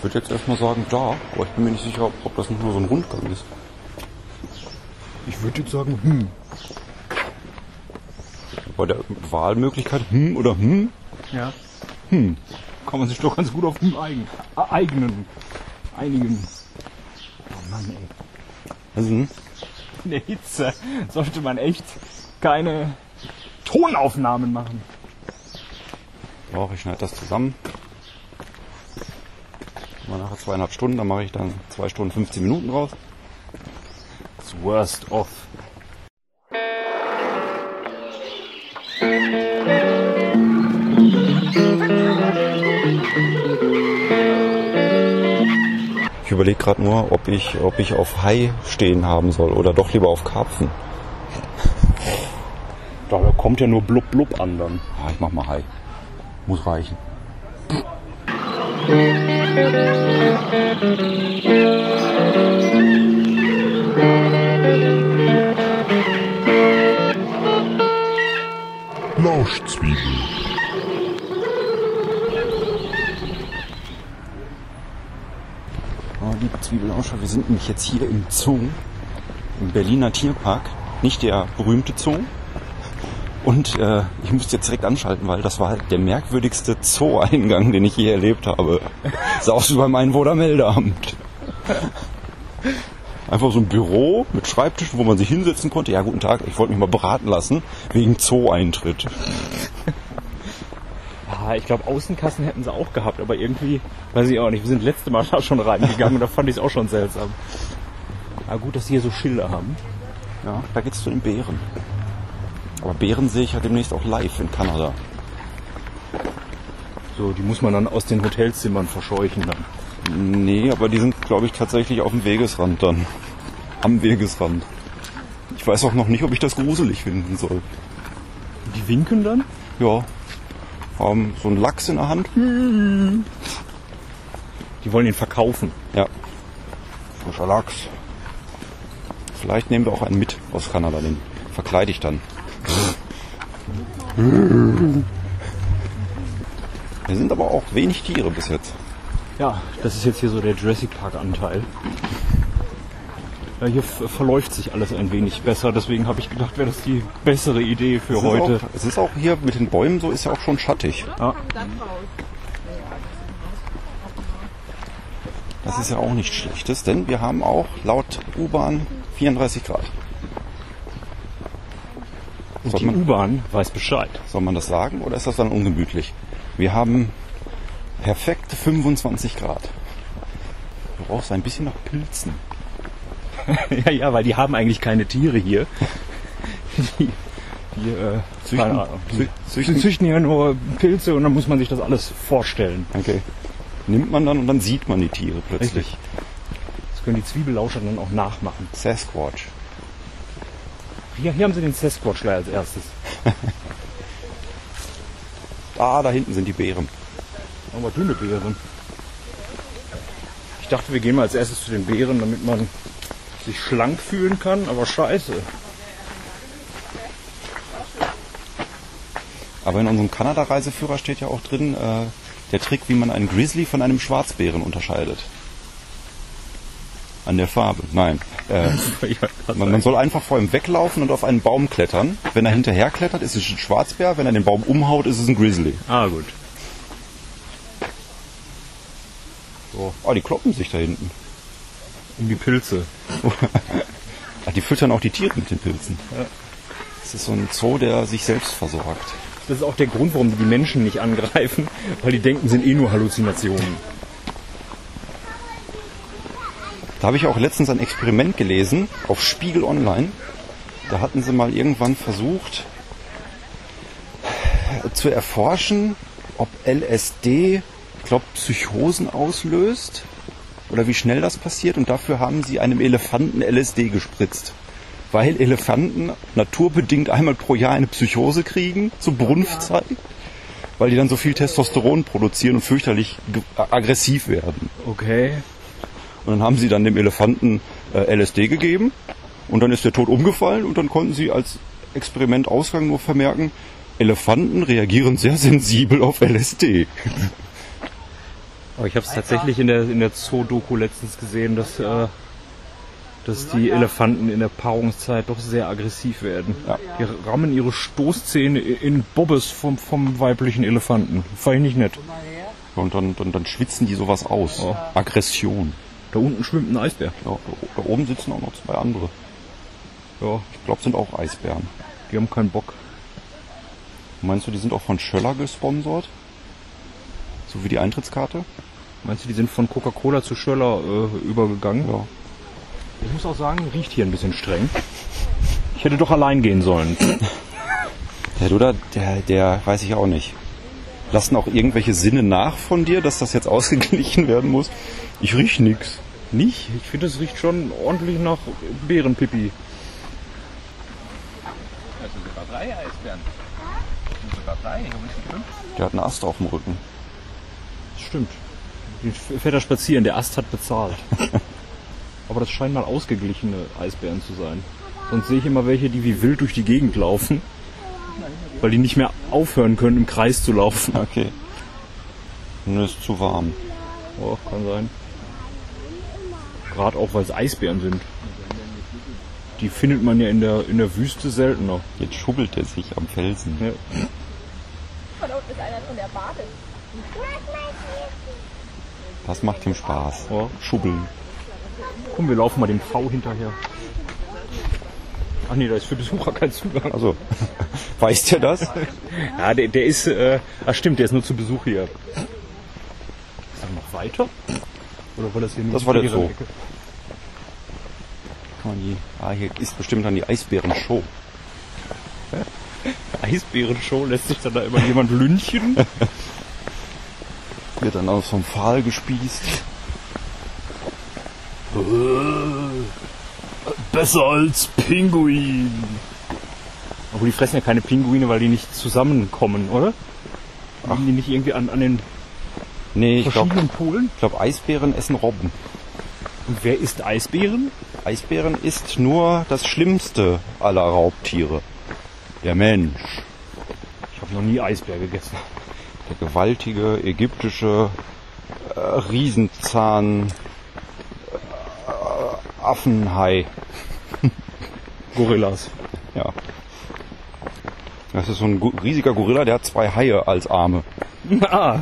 Ich würde jetzt erstmal sagen, da, aber ich bin mir nicht sicher, ob, das nicht nur so ein Rundgang ist. Ich würde jetzt sagen, hm. Bei der Wahlmöglichkeit hm oder hm, Ja. Hm. Kann man sich doch ganz gut auf hm eigen, äh, eigenen, einigen. Oh Mann, ey. also, hm, In der Hitze sollte man echt keine Tonaufnahmen machen. doch, ich schneide das zusammen. Nachher zweieinhalb Stunden, dann mache ich dann zwei Stunden 15 Minuten raus. Das worst of. Ich überlege gerade nur, ob ich, ob ich auf Hai stehen haben soll oder doch lieber auf Karpfen. Da kommt ja nur blub blub an dann. Ah, ich mach mal Hai. Muss reichen. Lauschzwiebel. Oh, liebe Zwiebelauscher, wir sind nämlich jetzt hier im Zoo, im Berliner Tierpark. Nicht der berühmte Zoo. Und äh, ich musste jetzt direkt anschalten, weil das war der merkwürdigste Zoo-Eingang, den ich je erlebt habe. Sah aus wie beim Einwohnermeldeamt. Einfach so ein Büro mit Schreibtisch, wo man sich hinsetzen konnte. Ja, guten Tag, ich wollte mich mal beraten lassen wegen Zoo-Eintritt. Ja, ich glaube, Außenkassen hätten sie auch gehabt, aber irgendwie, weiß ich auch nicht, wir sind letzte Mal da schon reingegangen und da fand ich es auch schon seltsam. Aber gut, dass sie hier so Schilder haben. Ja, da geht's zu den Bären. Aber Bären sehe ich ja demnächst auch live in Kanada. So, die muss man dann aus den Hotelzimmern verscheuchen dann. Nee, aber die sind, glaube ich, tatsächlich auf dem Wegesrand dann. Am Wegesrand. Ich weiß auch noch nicht, ob ich das gruselig finden soll. Die winken dann? Ja. Haben so einen Lachs in der Hand. Die wollen ihn verkaufen. Ja. Frischer Lachs. Vielleicht nehmen wir auch einen mit aus Kanada, den verkleide ich dann. Wir sind aber auch wenig Tiere bis jetzt. Ja, das ist jetzt hier so der Jurassic Park Anteil. Ja, hier verläuft sich alles ein wenig besser, deswegen habe ich gedacht, wäre das die bessere Idee für Es heute. Auch, es ist auch hier mit den Bäumen so, ist ja auch schon schattig. Ja. Das ist ja auch nichts Schlechtes, denn wir haben auch laut U-Bahn 34 Grad. Soll die U-Bahn weiß Bescheid. soll man das sagen oder ist das dann ungemütlich? Wir haben perfekte 25 Grad. Du brauchst ein bisschen nach Pilzen. ja, ja, weil die haben eigentlich keine Tiere hier. Die, die äh, Züchten- zü- züchten- züchten hier nur Pilze und dann muss man sich das alles vorstellen. Okay. Nimmt man dann und dann sieht man die Tiere plötzlich. Richtig. Das können die Zwiebellauscher dann auch nachmachen. Sasquatch. Hier, hier haben sie den Sasquatch als erstes. Ah, da hinten sind die Bären. Aber dünne Beeren. Ich dachte, wir gehen mal als erstes zu den Beeren, damit man sich schlank fühlen kann, aber scheiße. Aber in unserem Kanada-Reiseführer steht ja auch drin, äh, der Trick, wie man einen Grizzly von einem Schwarzbären unterscheidet. An der Farbe. Nein. Äh, man, man soll einfach vor ihm weglaufen und auf einen Baum klettern. Wenn er hinterher klettert, ist es ein Schwarzbär. Wenn er den Baum umhaut, ist es ein Grizzly. ah, gut. So. Oh, die kloppen sich da hinten. Um die Pilze. Ah, die füttern auch die Tiere mit den Pilzen. Das ist so ein Zoo, der sich selbst versorgt. Das ist auch der Grund, warum die Menschen nicht angreifen, weil die denken, sind eh nur Halluzinationen. Da habe ich auch letztens ein Experiment gelesen auf Spiegel Online. Da hatten sie mal irgendwann versucht äh, zu erforschen, ob LSD, ich glaube, Psychosen auslöst oder wie schnell das passiert. Und dafür haben sie einem Elefanten LSD gespritzt. Weil Elefanten naturbedingt einmal pro Jahr eine Psychose kriegen, zur Brunftzeit, weil die dann so viel Testosteron produzieren und fürchterlich aggressiv werden. Okay. Und dann haben sie dann dem Elefanten äh, LSD gegeben und dann ist der tot umgefallen und dann konnten sie als Experimentausgang nur vermerken, Elefanten reagieren sehr sensibel auf LSD. Aber ich habe es tatsächlich in der, in der Zoo-Doku letztens gesehen, dass, äh, dass die Elefanten in der Paarungszeit doch sehr aggressiv werden. Ja. Die rammen ihre Stoßzähne in Bobbes vom, vom weiblichen Elefanten. Fand ich nicht nett. Und dann, dann, dann schwitzen die sowas aus. Aggression. Da unten schwimmt ein Eisbär. Ja, da oben sitzen auch noch zwei andere. Ja, Ich glaube, sind auch Eisbären. die haben keinen Bock. Meinst du, die sind auch von Schöller gesponsert? So wie die Eintrittskarte? Meinst du, die sind von Coca-Cola zu Schöller äh, übergegangen? Ja. Ich muss auch sagen, riecht hier ein bisschen streng. Ich hätte doch allein gehen sollen. Der Duda, der, der weiß ich auch nicht. Lassen auch irgendwelche Sinne nach von dir, dass das jetzt ausgeglichen werden muss? Ich riech nix. Nicht? Ich finde, es riecht schon ordentlich nach Bärenpipi. Also sogar drei Eisbären. Sogar drei, wo ist die fünf? Der hat einen Ast auf dem Rücken. Das stimmt. Die fährt da spazieren, der Ast hat bezahlt. Aber das scheinen mal ausgeglichene Eisbären zu sein. Sonst sehe ich immer welche, die wie wild durch die Gegend laufen. Weil die nicht mehr aufhören können, im Kreis zu laufen. Okay. Nur ist zu warm. Oh, kann sein. Gerade auch, weil es Eisbären sind. Die findet man ja in der, in der Wüste seltener. Jetzt schubbelt er sich am Felsen. Ja. Von unten ist einer von der Bade. Das macht ihm Spaß. Ja. Schubbeln. Komm, wir laufen mal dem V hinterher. Ach nee, da ist für Besucher kein Zugang. Also, weißt du das? Ja, der, der ist, äh, ach stimmt, der ist nur zu Besuch hier. Ist er noch weiter? Oder war das hier nur Das war der Zoo. Ecke? Kann man die- Ah, hier ist bestimmt dann die Eisbären-Show. Eisbärenshow lässt sich dann da immer jemand lünchen? Wird dann aus so einem Pfahl gespießt. Besser als Pinguin. Aber die fressen ja keine Pinguine, weil die nicht zusammenkommen, oder? Liegen die nicht irgendwie an, an den Nee, ich glaube, verschiedenen Polen? glaub, Eisbären essen Robben. Und wer isst Eisbären? Eisbären ist nur das Schlimmste aller Raubtiere. Der Mensch. Ich habe noch nie Eisbär gegessen. Der gewaltige ägyptische äh, Riesenzahn Affenhai. Gorillas. Ja. Das ist so ein riesiger Gorilla, der hat zwei Haie als Arme Ah,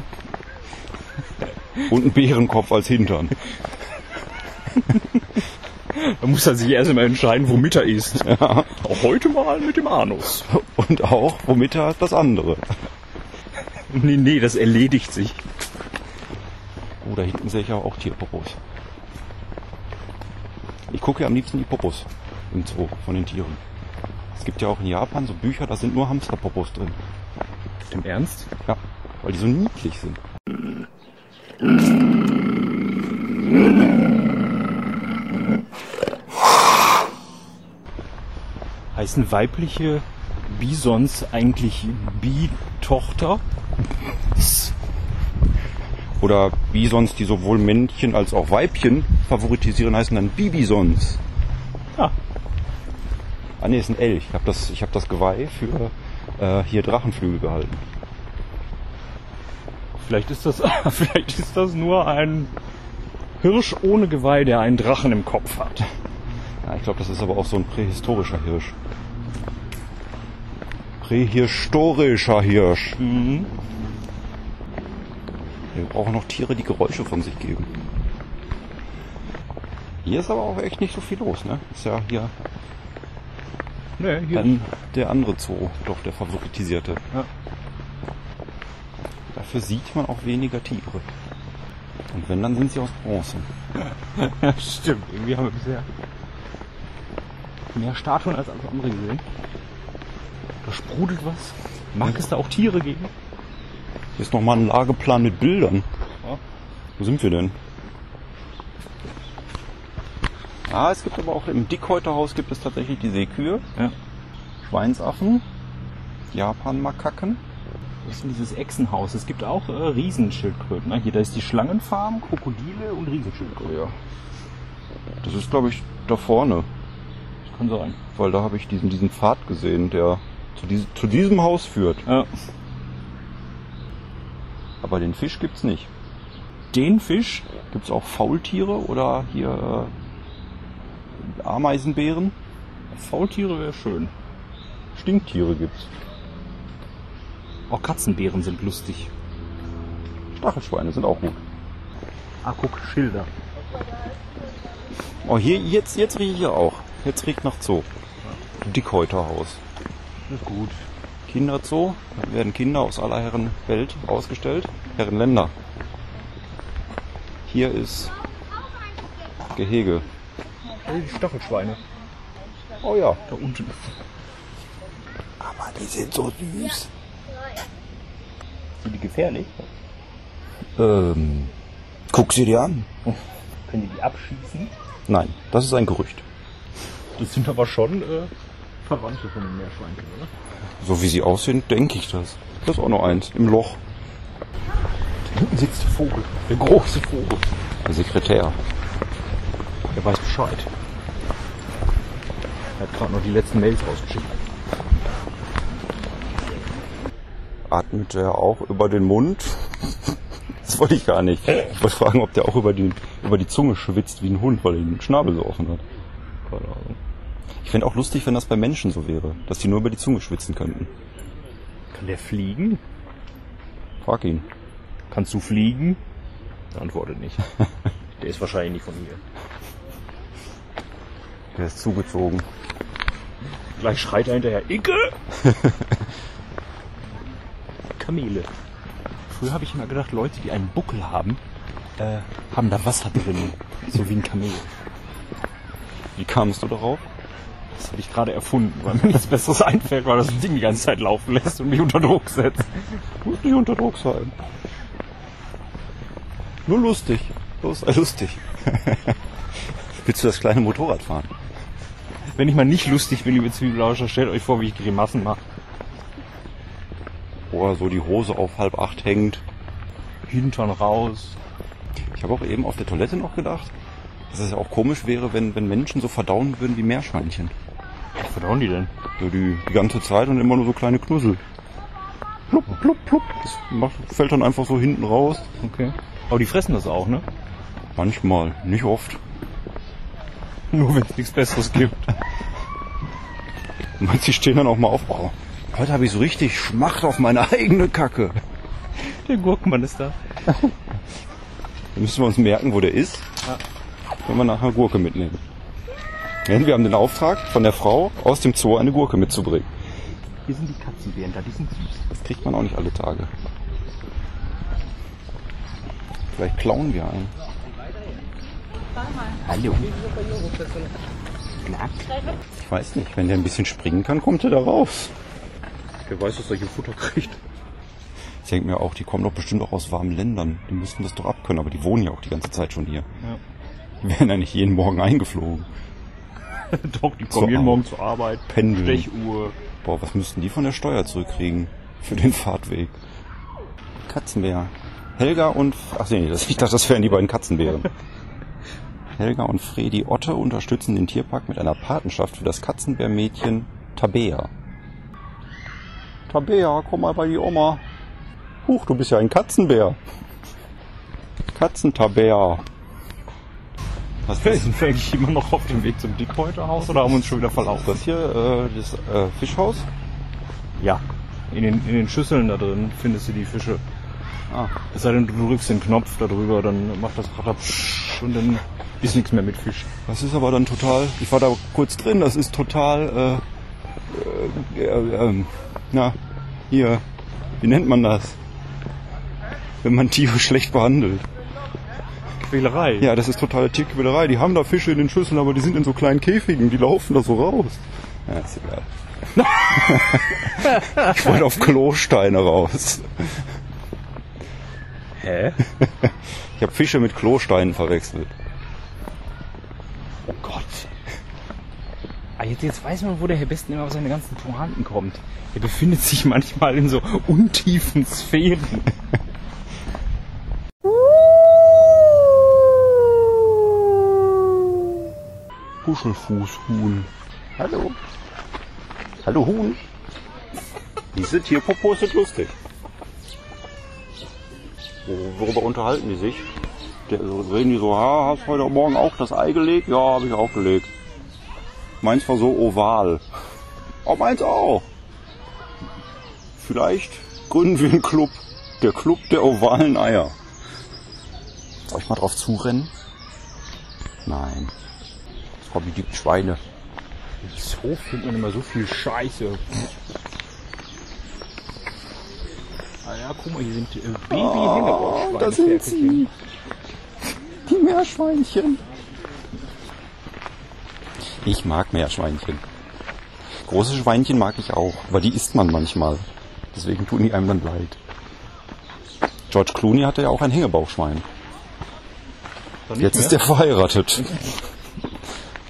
und einen Bärenkopf als Hintern. da muss er sich erst mal entscheiden, womit er isst. Auch heute mal mit dem Anus. Und auch, womit er das andere. Nee, nee, das erledigt sich. Oh, da hinten sehe ich aber auch Tierpopos. Ich gucke ja am liebsten die Popos im Zoo von den Tieren. Es gibt ja auch in Japan so Bücher, da sind nur Hamsterpopos drin. Im Ernst? Ja, weil die so niedlich sind. Heißen weibliche Bisons eigentlich Bi-Tochter? Oder Bisons, die sowohl Männchen als auch Weibchen favoritisieren, heißen dann Bibisons. Ah. Ah nee, ist ein Elch. Ich habe das, ich hab das Geweih für äh, hier Drachenflügel gehalten. Vielleicht ist das, vielleicht ist das nur ein Hirsch ohne Geweih, der einen Drachen im Kopf hat. Ja, ich glaube, das ist aber auch so ein prähistorischer Hirsch. Prähistorischer Hirsch. Mhm. Wir brauchen noch Tiere, die Geräusche von sich geben. Hier ist aber auch echt nicht so viel los, ne? Ist ja hier Nee, hier dann der andere Zoo, doch der favoritisierte. Ja. Dafür sieht man auch weniger Tiere. Und wenn, dann sind sie aus Bronze. Ja, stimmt. Irgendwie haben wir bisher mehr Statuen als alles andere gesehen. Da sprudelt was. Mag es da auch Tiere geben? Hier ist nochmal ein Lageplan mit Bildern. Ja. Wo sind wir denn? Ah, es gibt aber auch im Dickhäuterhaus gibt es tatsächlich die Seekühe, Ja. Schweinsaffen, Japan-Makaken. Das ist denn dieses Echsenhaus. Es gibt auch äh, Riesenschildkröten. Ne? Hier, da ist die Schlangenfarm, Krokodile und Riesenschildkröten. ja. Das ist, glaube ich, da vorne, Das kann sein. weil da habe ich diesen, diesen Pfad gesehen, der zu, diesem zu diesem Haus führt. Ja. Aber den Fisch gibt's nicht. den Fisch. Gibt es auch Faultiere oder hier äh, Ameisenbären? Faultiere wäre schön. Stinktiere gibt's. Auch Katzenbären sind lustig. Stachelschweine sind auch gut. Ah, guck, Schilder. Oh, hier, jetzt, jetzt rieche ich ja auch. Jetzt riecht nach Zoo. Dickhäuterhaus. Ist gut. Kinderzoo. Da werden Kinder aus aller Herren Welt ausgestellt. Herrenländer. Hier ist Gehege. Die Stachelschweine. Oh ja. Da unten. Aber die sind so süß. Sind die gefährlich? Ähm, guck sie dir an. Können die die abschießen? Nein, das ist ein Gerücht. Das sind aber schon äh, Verwandte von den Meerschweinchen, oder? So wie sie aussehen, denke ich das. Das ist auch noch eins im Loch. Hinten sitzt der Vogel. Der große Vogel. Der Sekretär. Der weiß Bescheid. Er hat gerade noch die letzten Mails rausgeschickt. Atmet er auch über den Mund? Das wollte ich gar nicht. Ich wollte fragen, ob der auch über die, über die Zunge schwitzt wie ein Hund, weil er den Schnabel so offen hat. Keine Ahnung. Ich fände auch lustig, wenn das bei Menschen so wäre, dass die nur über die Zunge schwitzen könnten. Kann der fliegen? Frag ihn. Kannst du fliegen? Er antwortet nicht. Der ist wahrscheinlich nicht von hier. Der ist zugezogen. Gleich schreit er hinterher, Icke! Kamele. Früher habe ich immer gedacht, Leute, die einen Buckel haben, äh, haben da Wasser drin. So wie ein Kamel. Wie kamst du darauf? Das habe ich gerade erfunden, weil mir nichts Besseres einfällt, weil das Ding die ganze Zeit laufen lässt und mich unter Druck setzt. Muss nicht unter Druck sein. Nur lustig. Los, sei lustig. Willst du das kleine Motorrad fahren? Wenn ich mal nicht lustig bin, liebe Zwiebelauscher, stellt euch vor, wie ich Grimassen mache. Oder so die Hose auf halb acht hängt. Hintern raus. Ich habe auch eben auf der Toilette noch gedacht, dass es ja auch komisch wäre, wenn, wenn Menschen so verdauen würden wie Meerschweinchen. Was verdauen die denn? So die, die ganze Zeit und immer nur so kleine Knussel. Plupp, plupp, plupp. Das macht, fällt dann einfach so hinten raus. Okay. Aber die fressen das auch, ne? Manchmal, nicht oft. Nur wenn es nichts Besseres gibt. Manche stehen dann auch mal auf. Oh, heute habe ich so richtig Schmacht auf meine eigene Kacke. Der Gurkenmann ist da. Dann müssen wir uns merken, wo der ist. Ja. Wenn wir nachher Gurke mitnehmen. Denn wir haben den Auftrag von der Frau, aus dem Zoo eine Gurke mitzubringen. Hier sind die Katzenbären da, die sind süß. Das kriegt man auch nicht alle Tage. Vielleicht klauen wir einen. Hallo. Ich weiß nicht, wenn der ein bisschen springen kann, kommt er da raus. Wer weiß, dass er hier Futter kriegt. Ich denke mir auch, die kommen doch bestimmt auch aus warmen Ländern. Die müssten das doch abkönnen, aber die wohnen ja auch die ganze Zeit schon hier. Ja. Die werden ja nicht jeden Morgen eingeflogen. Doch, die kommen jeden. Morgen zur Arbeit. Pendeln. Stechuhr. Boah, was müssten die von der Steuer zurückkriegen für den Fahrtweg? Katzenbär. Helga und... Ach nee, das, ich dachte, das wären die beiden Katzenbären. Helga und Fredi Otte unterstützen den Tierpark mit einer Patenschaft für das Katzenbärmädchen Tabea. Tabea, komm mal bei die Oma. Huch, du bist ja ein Katzenbär. Katzentabea. Was ist Sind wir eigentlich immer noch auf dem Weg zum Dickhäuterhaus oder haben wir uns schon wieder verlaufen? das hier? Äh, das äh, Fischhaus? Ja. In den, in den Schüsseln da drin findest du die Fische. Ah, Es sei denn, du drückst den Knopf da drüber, dann macht das Ratterpsch und dann ist nichts mehr mit Fisch. Das ist aber dann total, ich war da kurz drin, das ist total, äh, äh, äh, ähm, na, hier, wie nennt man das? Wenn man Tiere schlecht behandelt. Quälerei. Ja, das ist totale Tierquälerei. Die haben da Fische in den Schüsseln, aber die sind in so kleinen Käfigen, die laufen da so raus. Ja, ist egal. ich wollte auf Klosteine raus. Hä? Ich habe Fische mit Klosteinen verwechselt. Oh Gott. Ah, jetzt, jetzt weiß man, wo der Herr Besten immer auf seine ganzen Pointen kommt. Er befindet sich manchmal in so untiefen Sphären. Puschelfußhuhn. Hallo. Hallo Huhn. Diese Tierpopo sind lustig. Worüber unterhalten die sich? Reden die so, ha, hast heute Morgen auch das Ei gelegt? Ja, habe ich auch gelegt. Meins war so oval. Oh, meins auch. Vielleicht gründen wir einen Club. Der Club der ovalen Eier. Soll ich mal drauf zurennen? Nein. Hobby liebt Schweine. So findet man immer so viel Scheiße. Ah ja, guck mal, hier sind äh, Baby-Hängebauschweine. Oh, da sind sie. Die Meerschweinchen. Ich mag Meerschweinchen. Große Schweinchen mag ich auch, aber die isst man manchmal. Deswegen tun die einem dann leid. George Clooney hatte ja auch ein Hängebauchschwein. Jetzt mehr. ist er verheiratet.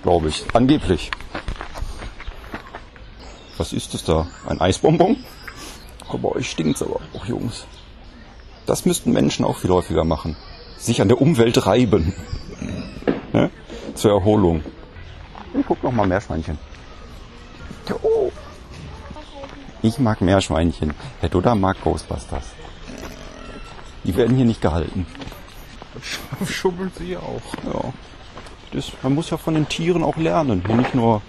Glaube ich. Angeblich. Was ist das da? Ein Eisbonbon? Oh, bei euch stinkt's aber auch, Jungs. Das müssten Menschen auch viel häufiger machen. Sich an der Umwelt reiben. Ne? Zur Erholung. Ich guck noch mal Meerschweinchen. Oh. Ich mag Meerschweinchen. Herr Dudda mag Ghostbusters. Die werden hier nicht gehalten. Schubbelt sie auch. Ja. Das, man muss ja von den Tieren auch lernen. Hier nicht nur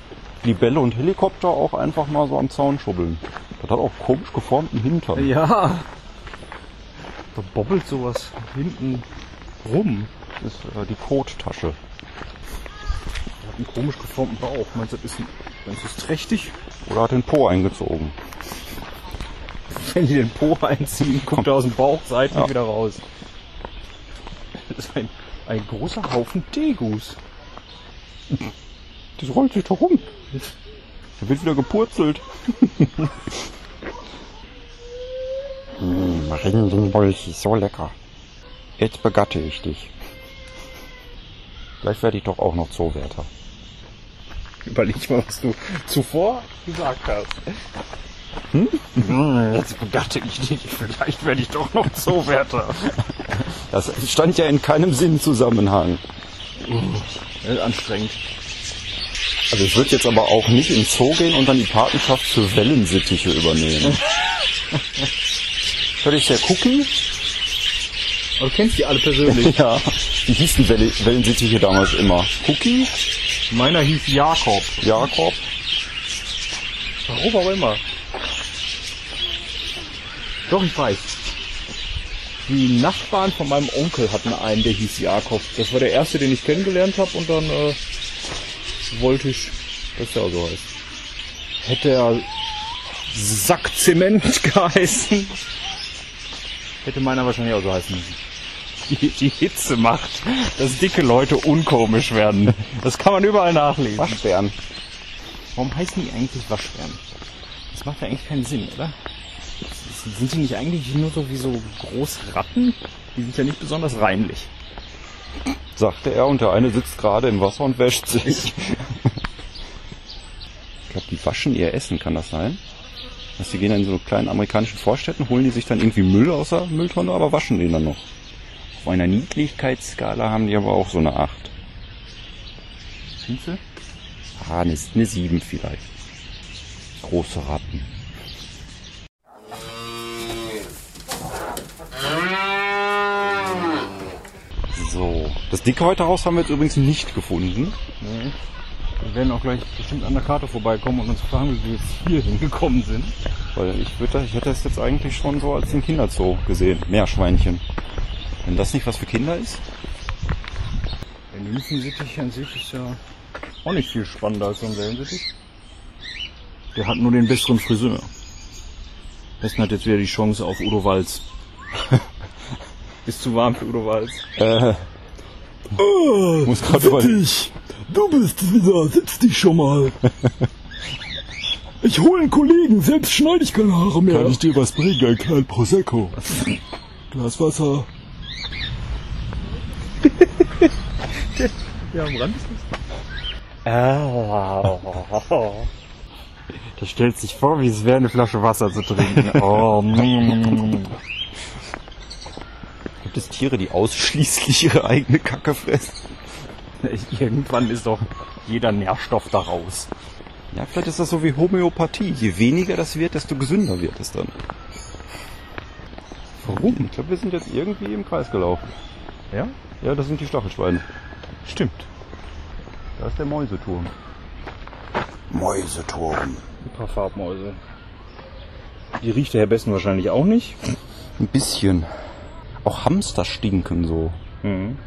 Libelle und Helikopter, auch einfach mal so am Zaun schubbeln. Das hat auch komisch geformten Hintern. Ja. Da bobbelt sowas hinten rum. Das ist äh, die Kottasche. Hat einen komisch geformten Bauch. Meinst du, das ist, ein, meinst du, das ist trächtig? Oder hat den Po eingezogen. Wenn die den Po einziehen, kommt er aus dem Bauch seitlich Ja. wieder raus. Das ist ein, ein großer Haufen Tegus. Das rollt sich doch rum. Der wird wieder gepurzelt. mmh, Rindenbolchi, so lecker. Jetzt begatte ich dich. Vielleicht werde ich doch auch noch Zoowärter. Überleg mal, was du zuvor gesagt hast. Hm? Jetzt begatte ich dich. Vielleicht werde ich doch noch Zoowärter. Das stand ja in keinem Sinnzusammenhang. Äh, anstrengend. Also ich würde jetzt aber auch nicht in den Zoo gehen und dann die Patenschaft für Wellensittiche übernehmen. Hör ich der Cookie? Aber du kennst die alle persönlich. Ja, die hießen Welle- Wellensittiche damals immer. Cookie, Meiner hieß Jakob. Jakob, Warum auch immer. Doch, ich weiß. Die Nachbarn von meinem Onkel hatten einen, der hieß Jakob. Das war der erste, den ich kennengelernt habe und dann äh, wollte ich, dass der auch so heißt. Hätte er Sackzement geheißen, hätte meiner wahrscheinlich auch so heißen müssen. Die, die Hitze macht, dass dicke Leute unkomisch werden. Das kann man überall nachlesen. Waschbären. Warum heißen die eigentlich Waschbären? Das macht ja eigentlich keinen Sinn, oder? Sind die nicht eigentlich nur so wie so große Ratten? Die sind ja nicht besonders reinlich. sagte er und der eine sitzt gerade im Wasser und wäscht sich. Ich glaube, die waschen ihr Essen, kann das sein? Dass die gehen dann in so kleinen amerikanischen Vorstädten, holen die sich dann irgendwie Müll aus der Mülltonne, aber waschen den dann noch. Auf einer Niedlichkeitsskala haben die aber auch so eine 8. Sind sie? Ah, eine, eine 7 vielleicht. Große Ratten. So, das Dickhäuterhaus haben wir jetzt übrigens nicht gefunden. Wir werden auch gleich bestimmt an der Karte vorbeikommen und uns fragen, wie wir jetzt hier hingekommen sind. Weil ich, würd, ich hätte es jetzt eigentlich schon so als den Kinderzoo gesehen. Meerschweinchen. Wenn das nicht was für Kinder ist? Der Nymphensittich an sich ist ja auch nicht viel spannender als so ein Wellensittich. Der hat nur den besseren Friseur. Westen hat jetzt wieder die Chance auf Udo Walz. ist zu warm für Udo Walz. Äh, muss gerade überlegen. Dich, du bist wieder, setz dich schon mal. Ich hole einen Kollegen, selbst schneide ich keine Haare mehr. Kann ich dir was bringen, ein kleinen Prosecco? Glas Wasser. Ja, am Rand ist Der stellt sich vor, wie es wäre, eine Flasche Wasser zu trinken. Oh, mm. Gibt es Tiere, die ausschließlich ihre eigene Kacke fressen? Irgendwann ist doch jeder Nährstoff da raus. Ja, vielleicht ist das so wie Homöopathie. Je weniger das wird, desto gesünder wird es dann. Warum? Ich glaube, wir sind jetzt irgendwie im Kreis gelaufen. Ja? Ja, das sind die Stachelschweine. Stimmt. Da ist der Mäuseturm. Mäuseturm. Ein paar Farbmäuse. Die riecht der Herr Bessen wahrscheinlich auch nicht. Ein bisschen. Auch Hamster stinken so. Mhm.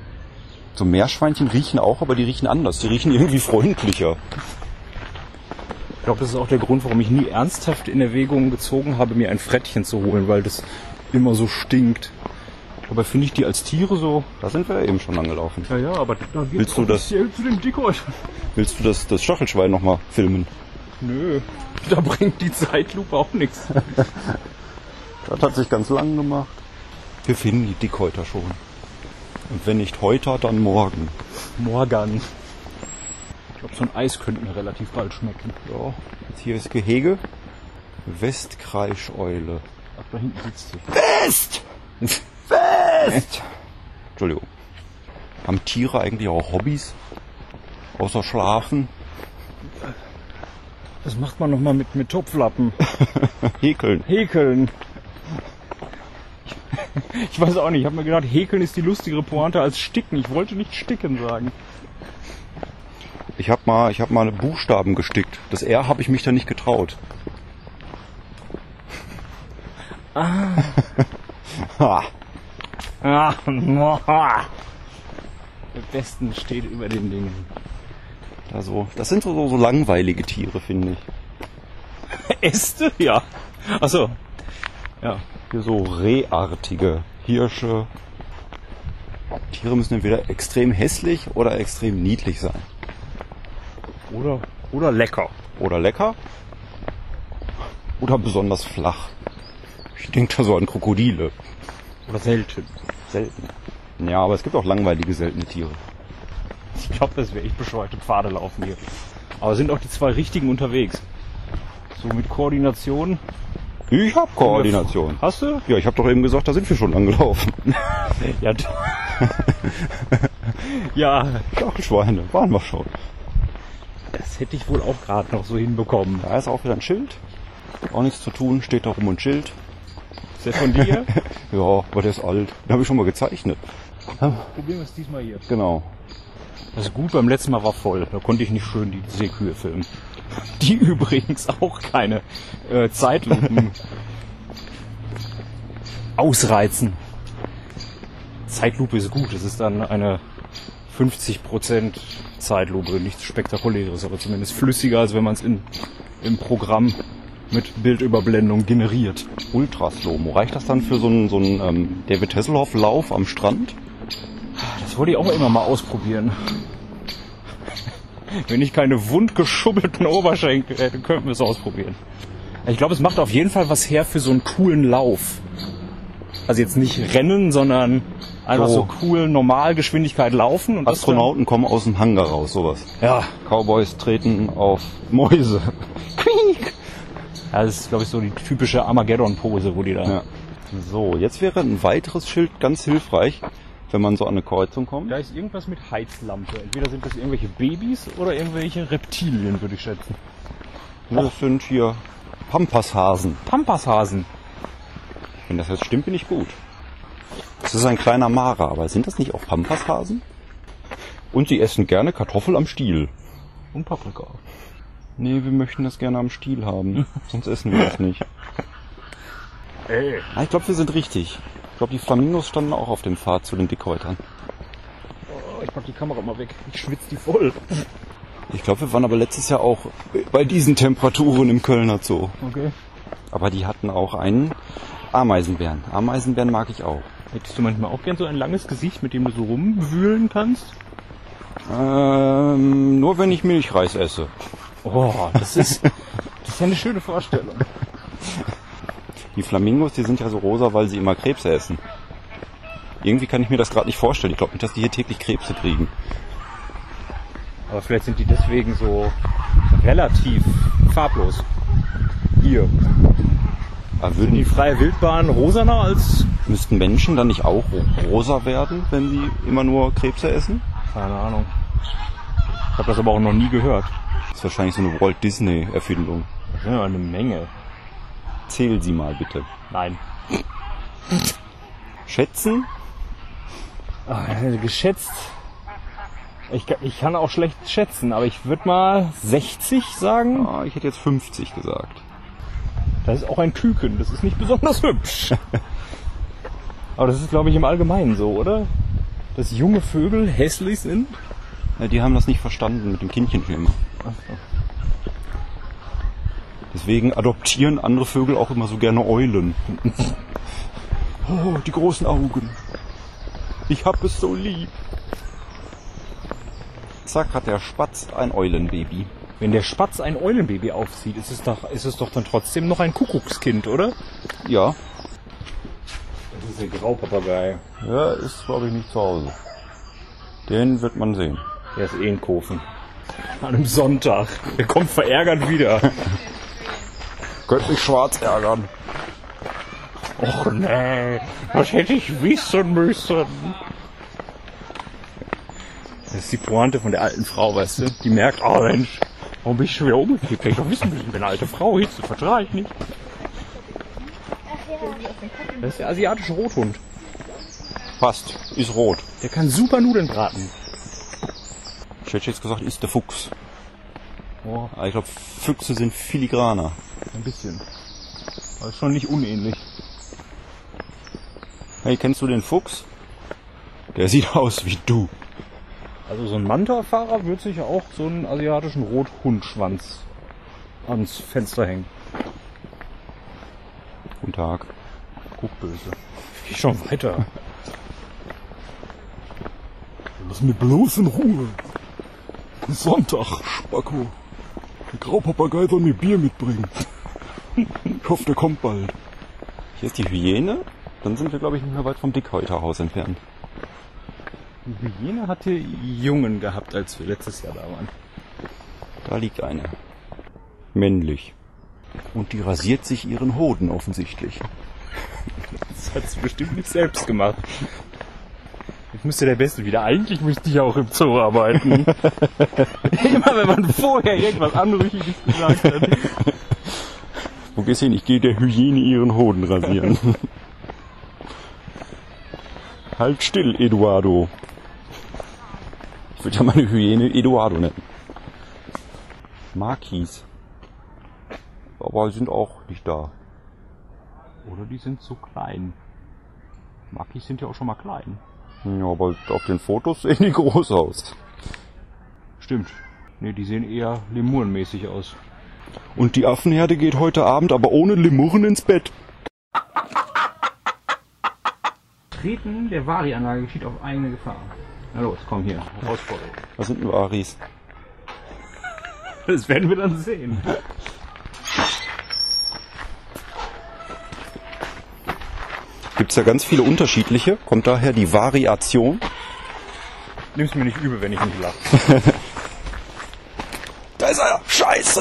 So Meerschweinchen riechen auch, aber die riechen anders. Die riechen irgendwie freundlicher. Ich glaube, das ist auch der Grund, warum ich nie ernsthaft in Erwägung gezogen habe, mir ein Frettchen zu holen, weil das immer so stinkt. Aber finde ich die als Tiere so. Da sind wir ja eben schon angelaufen. Ja, ja, aber da geht's Willst du das- zu Dickhäutern. Willst du das, das Stachelschwein nochmal filmen? Nö, da bringt die Zeitlupe auch nichts. Das hat sich ganz lang gemacht. Wir finden die Dickhäuter schon. Und wenn nicht heute, dann morgen. Morgan. Ich glaube, so ein Eis könnte mir relativ bald schmecken. Ja, jetzt hier ist Gehege. Westkreischeule. Ach, da hinten sitzt sie. West! West! Entschuldigung. Haben Tiere eigentlich auch Hobbys? Außer Schlafen? Das macht man nochmal mit, mit Topflappen. Häkeln. Häkeln. Ich weiß auch nicht, ich habe mir gedacht, Häkeln ist die lustigere Pointe als Sticken. Ich wollte nicht Sticken sagen. Ich habe mal, ich hab mal Buchstaben gestickt. Das R habe ich mich da nicht getraut. Ah. Ah, moha. Der Besten steht über den Dingen. also, das sind so, so langweilige Tiere, finde ich. Äste? Ja. Achso. Ja. Hier so Rehartige Hirsche. Tiere müssen entweder extrem hässlich oder extrem niedlich sein. Oder, oder lecker. Oder lecker. Oder besonders flach. Ich denke da so an Krokodile. Oder selten. Selten. Ja, aber es gibt auch langweilige, seltene Tiere. Ich glaube, das wäre echt bescheuerte Pfade laufen hier. Aber sind auch die zwei richtigen unterwegs. So mit Koordination. Ich hab Koordination. Hast du? Ja, ich habe doch eben gesagt, da sind wir schon angelaufen. Ja. ja, Stachelschweine, waren wir schon. das hätte ich wohl auch gerade noch so hinbekommen. Da ist auch wieder ein Schild. Auch nichts zu tun, steht da rum und Schild. Ist der von dir? Ja, aber der ist alt. Den habe ich schon mal gezeichnet. Probieren wir es diesmal hier. Genau. Das ist gut, beim letzten Mal war voll. Da konnte ich nicht schön die Seekühe filmen. Die übrigens auch keine äh, Zeitlupen ausreizen. Zeitlupe ist gut. Es ist dann eine 50% Zeitlupe. Nichts Spektakuläres, aber zumindest flüssiger, als wenn man es in, im Programm mit Bildüberblendung generiert. Ultraslomo. Reicht das dann für so einen, so einen ähm, David Hasselhoff-Lauf am Strand? Das wollte ich auch immer mal ausprobieren. Wenn ich keine wundgeschubbelten Oberschenkel hätte, könnten wir es ausprobieren. Ich glaube, es macht auf jeden Fall was her für so einen coolen Lauf. Also jetzt nicht rennen, sondern einfach so, So. cool Normalgeschwindigkeit laufen. Und Astronauten kommen aus dem Hangar raus, sowas. Ja, Cowboys treten auf Mäuse. ja, das ist, glaube ich, so die typische Armageddon-Pose, wo die da... Ja. So, jetzt wäre ein weiteres Schild ganz hilfreich, wenn man so an eine Kreuzung kommt. Da ist irgendwas mit Heizlampe. Entweder sind das irgendwelche Babys oder irgendwelche Reptilien, würde ich schätzen. Das sind hier Pampashasen. Pampashasen. Wenn das jetzt stimmt, bin ich gut. Das ist ein kleiner Mara, aber sind das nicht auch Pampashasen? Und sie essen gerne Kartoffel am Stiel. Und Paprika. Nee, wir möchten das gerne am Stiel haben. Sonst essen wir das nicht. Ey. Ah, ich glaube, wir sind richtig. Ich glaube, die Flamingos standen auch auf dem Pfad zu den Dickhäutern. Oh, ich pack die Kamera mal weg. Ich schwitze die voll. Ich glaube, wir waren aber letztes Jahr auch bei diesen Temperaturen im Kölner Zoo. Okay. Aber die hatten auch einen Ameisenbären. Ameisenbären mag ich auch. Hättest du manchmal auch gern so ein langes Gesicht, mit dem du so rumwühlen kannst? Ähm, nur wenn ich Milchreis esse. Oh, das ist, das ist ja eine schöne Vorstellung. Die Flamingos, die sind ja so rosa, weil sie immer Krebse essen. Irgendwie kann ich mir das gerade nicht vorstellen. Ich glaube nicht, dass die hier täglich Krebse kriegen. Aber vielleicht sind die deswegen so relativ farblos. Hier. Aber Sind die würden, freie Wildbahn rosaner als... müssten Menschen dann nicht auch ro- rosa werden, wenn sie immer nur Krebse essen? Keine Ahnung. Ich habe das aber auch noch nie gehört. Das ist wahrscheinlich so eine Walt Disney Erfindung. Das ja eine Menge. Zähl sie mal bitte. Nein. Schätzen? Ah, geschätzt. Ich, kann- ich kann auch schlecht schätzen, aber ich würde mal 60 sagen. Ah, ich hätte jetzt 50 gesagt. Das ist auch ein Küken, das ist nicht besonders hübsch. aber das ist, glaube ich, im Allgemeinen so, oder? Dass junge Vögel hässlich sind. Ja, die haben das nicht verstanden mit dem Kindchenschema. Deswegen adoptieren andere Vögel auch immer so gerne Eulen. oh, die großen Augen. Ich hab es so lieb. Zack, hat der Spatz ein Eulenbaby. Wenn der Spatz ein Eulenbaby aufzieht, ist es doch, ist es doch dann trotzdem noch ein Kuckuckskind, oder? Ja, Das ist der Graupapagei. er ist, glaube ich, nicht zu Hause. Den wird man sehen. Der ist eh in Kofen. An einem Sonntag. Der kommt verärgert wieder. Könnte mich schwarz ärgern. Och nee, was hätte ich wissen müssen? Das ist die Pointe von der alten Frau, weißt du? Die merkt, oh Mensch, warum bin ich schon wieder umgekippt? Hätte ich doch wissen müssen, ich bin eine alte Frau, Hitze vertrage ich nicht. Das ist der asiatische Rothund. Passt, ist rot. Der kann super Nudeln braten. Ich hätte jetzt gesagt, ist der Fuchs. Oh, Aber ich glaube, Füchse sind filigraner. ein bisschen. Aber schon nicht unähnlich. Hey, kennst du den Fuchs? Der sieht aus wie du. Also so ein Manta-Fahrer wird sich auch so einen asiatischen Rothundschwanz ans Fenster hängen. Guten Tag. Guck böse. Ich schon weiter. Lass mich bloß in Ruhe. Sonntag, Spacko. Der Graupapagei soll mir Bier mitbringen. Ich hoffe, der kommt bald. Hier ist die Hyäne. Dann sind wir, glaube ich, nicht mehr weit vom Dickhäuterhaus entfernt. Die Hyäne hatte Jungen gehabt, als wir letztes Jahr da waren. Da liegt eine. Männlich. Und die rasiert sich ihren Hoden offensichtlich. Das hat sie bestimmt nicht selbst gemacht. Ich müsste der Beste wieder. Eigentlich müsste ich auch im Zoo arbeiten. Immer wenn man vorher irgendwas Anrüchiges gesagt hat. Wo gehst du hin? Ich gehe der Hyäne ihren Hoden rasieren. halt still, Eduardo. Ich würde ja meine Hyäne Eduardo nennen. Marquis. Aber sie sind auch nicht da. Oder die sind zu klein. Makis sind ja auch schon mal klein. Ja, aber auf den Fotos sehen die groß aus. Stimmt. Nee, die sehen eher lemurenmäßig aus. Und die Affenherde geht heute Abend aber ohne Lemurren ins Bett. Treten der Vari-Anlage geschieht auf eigene Gefahr. Na los, komm hier. Herausforderung. Was sind denn Varis? Das werden wir dann sehen. Gibt's ja ganz viele unterschiedliche. Kommt daher die Variation. Nimm's mir nicht übel, wenn ich nicht lache. Da ist einer! Scheiße!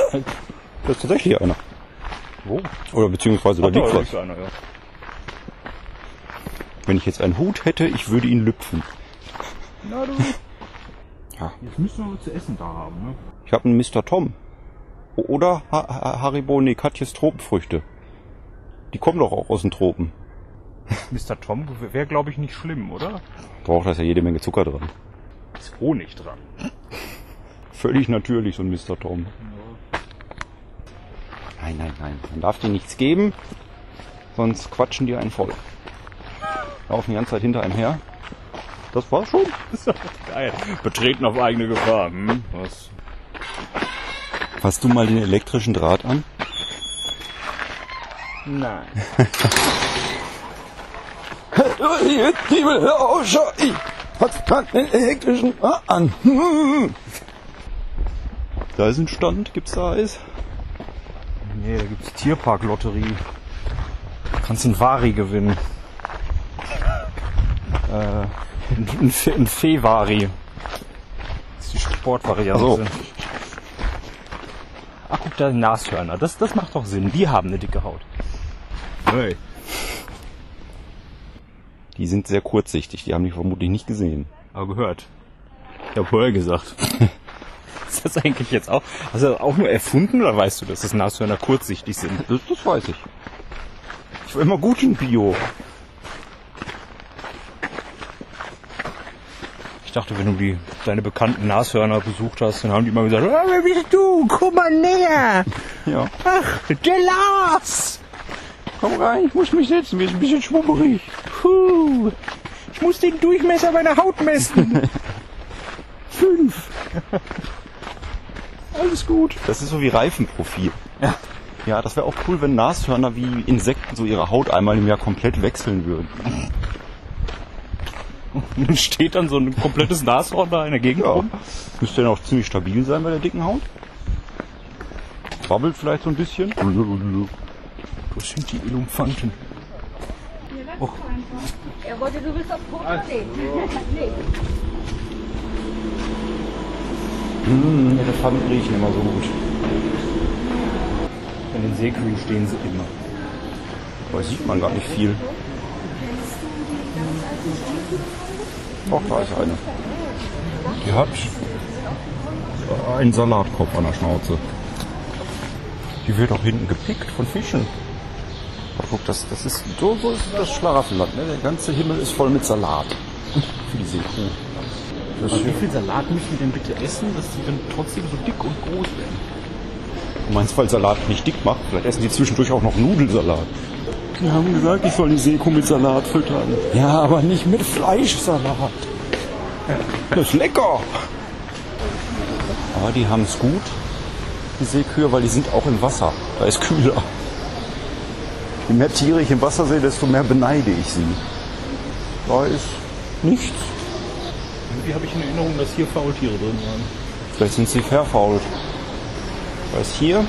Da ist tatsächlich einer. Wo? Oder beziehungsweise Ach, da liegt was. einer, ja. Wenn ich jetzt einen Hut hätte, ich würde ihn lüpfen. Na du. Ja. Jetzt müssen wir zu essen da haben, ne? Ich habe einen Mr. Tom. Oder ha ha Haribo nee, Katjes Tropenfrüchte. Die kommen doch auch aus den Tropen. Mr. Tom wäre, glaube ich, nicht schlimm, oder? Braucht das ja jede Menge Zucker dran. Ist Honig dran. Völlig natürlich, so ein Mr. Tom. Nein, nein, nein. Man darf dir nichts geben, sonst quatschen die einen voll. Laufen die ganze Zeit hinter einem her. Das war's schon. Geil. Betreten auf eigene Gefahr. Hm? Was? Hast du mal den elektrischen Draht an? Nein. Liebe Lauscher, ich hab grad den elektrischen an. Da ist ein Stand, gibt's da Eis? Nee, da gibt's Tierparklotterie. Kannst ein Vari gewinnen. Äh, ein, ein, Fe- ein Fee-Vari. Das ist die Sportvariante. So. Ach, guck da, Nashörner. Das, das macht doch Sinn. Die haben eine dicke Haut. Hey die sind sehr kurzsichtig. Die haben die vermutlich nicht gesehen. Aber gehört. Ich habe vorher gesagt. ist das eigentlich jetzt auch, also auch nur erfunden oder weißt du, dass das Nashörner kurzsichtig sind? Das, das weiß ich. Ich war immer gut in Bio. Ich dachte, wenn du die, deine bekannten Nashörner besucht hast, dann haben die immer gesagt, oh, wer bist du? Komm mal näher. ja. Ach, der Lars! Komm rein, ich muss mich setzen, wir sind ein bisschen schwummerig. Puh. Ich muss den Durchmesser meiner Haut messen. Fünf. Alles gut. Das ist so wie Reifenprofil. Ja. Ja, das wäre auch cool, wenn Nashörner wie Insekten so ihre Haut einmal im Jahr komplett wechseln würden. Und steht dann so ein komplettes Nashorn da in der Gegend Ja. rum. Müsste dann auch ziemlich stabil sein bei der dicken Haut. Wabbelt vielleicht so ein bisschen. Wo sind die Elefanten? Er wollte, du willst aufs Foto sehen. nee. Hm, Elefanten riechen immer so gut. In den Seekühen stehen sie immer. Da sieht man gar nicht viel. Doch, da ist eine. Die hat einen Salatkopf an der Schnauze. Die wird auch hinten gepickt von Fischen. Aber guck, das, das ist, so, so ist das Schlaraffenland. Ne? Der ganze Himmel ist voll mit Salat. Für die Seekuh. Das Wie viel Salat müssen die denn bitte essen, dass die dann trotzdem so dick und groß werden? Du meinst, weil Salat nicht dick macht? Vielleicht essen die zwischendurch auch noch Nudelsalat. Die haben gesagt, ich soll die Seekuh mit Salat füttern. Ja, aber nicht mit Fleischsalat. Das ist lecker. Aber die haben es gut, die Seekühe, weil die sind auch im Wasser. Da ist kühler. Je mehr Tiere ich im Wasser sehe, desto mehr beneide ich sie. Da ist nichts. Irgendwie habe ich in Erinnerung, dass hier Faultiere drin waren. Vielleicht sind sie verfault. Was hier?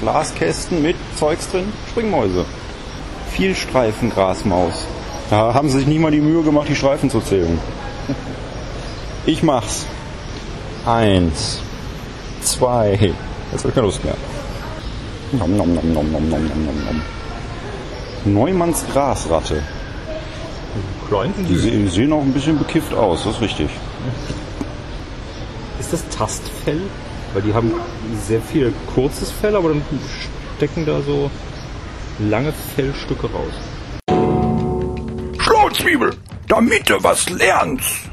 Glaskästen mit Zeugs drin, Springmäuse. Viel Streifengrasmaus. Da haben sie sich nicht mal die Mühe gemacht, die Streifen zu zählen. Ich mach's. Eins. Zwei. Jetzt hab ich keine Lust mehr. Nom, nom, nom, nom, nom, nom, nom, nom. Neumanns Grasratte. Die die sehen auch ein bisschen bekifft aus, das ist richtig. Ist das Tastfell? Weil die haben sehr viel kurzes Fell, aber dann stecken da so lange Fellstücke raus. Schlauzwiebel, damit du was lernst.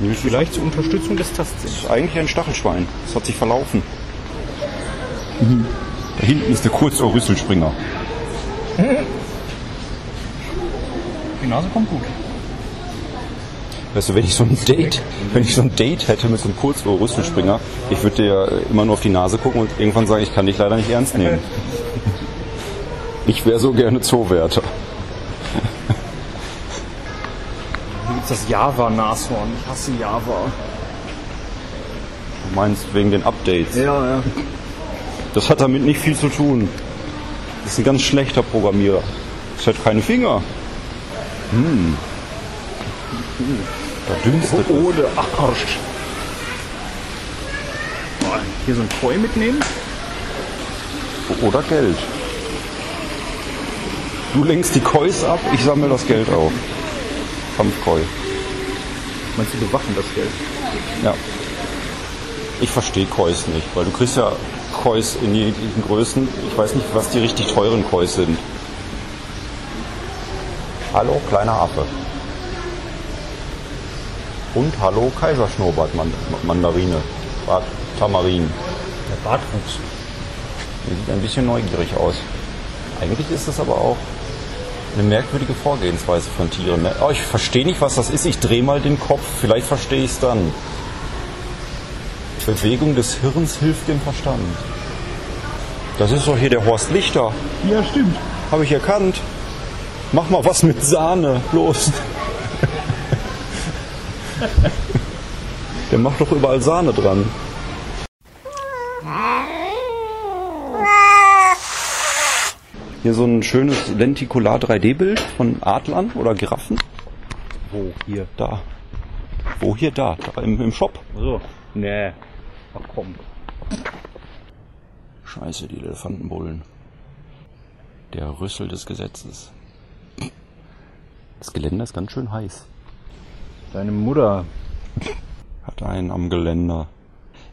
Ist Vielleicht zur Unterstützung des Tastsinns. eigentlich ein Stachelschwein. Das hat sich verlaufen. Da hinten ist der Kurzohrrüsselspringer. Die Nase kommt gut. Weißt du, wenn ich so ein Date, wenn ich so ein Date hätte mit so einem Kurzohrrüsselspringer, ich würde dir immer nur auf die Nase gucken und irgendwann sagen, ich kann dich leider nicht ernst nehmen. Ich wäre so gerne Zoowärter. Hier gibt's das Java-Nashorn. Ich hasse Java. Du meinst wegen den Updates. Ja, ja. Das hat damit nicht viel zu tun. Das ist ein ganz schlechter Programmierer. Das hat keine Finger. Hm. Da dünstet es. Ohne Arsch. Boah, Hier so ein Koi mitnehmen? Oder Geld. Du lenkst die Kois ab, ich sammle das Geld auf. Kampfkoi. Meinst du, bewachen das Geld? Ja. Ich verstehe Kois nicht, weil du kriegst ja Kois in jeglichen Größen. Ich weiß nicht, was die richtig teuren Kois sind. Hallo, kleiner Affe. Und hallo, Kaiserschnurrbart-Mandarine. Bart Tamarin. Der Bartwuchs. Der sieht ein bisschen neugierig aus. Eigentlich ist das aber auch eine merkwürdige Vorgehensweise von Tieren. ne? Oh, ich verstehe nicht, was das ist. Ich drehe mal den Kopf. Vielleicht verstehe ich es dann. Bewegung des Hirns hilft dem Verstand. Das ist doch hier der Horst Lichter. Ja, stimmt. Habe ich erkannt. Mach mal was mit Sahne. Los. der macht doch überall Sahne dran. Hier so ein schönes Lentikular 3D-Bild von Adlern oder Giraffen. Wo? Hier. Da. Wo hier? Da. da im, Im Shop. So. Nee. Ach komm. Scheiße, die Elefantenbullen. Der Rüssel des Gesetzes. Das Geländer ist ganz schön heiß. Deine Mutter. Hat einen am Geländer.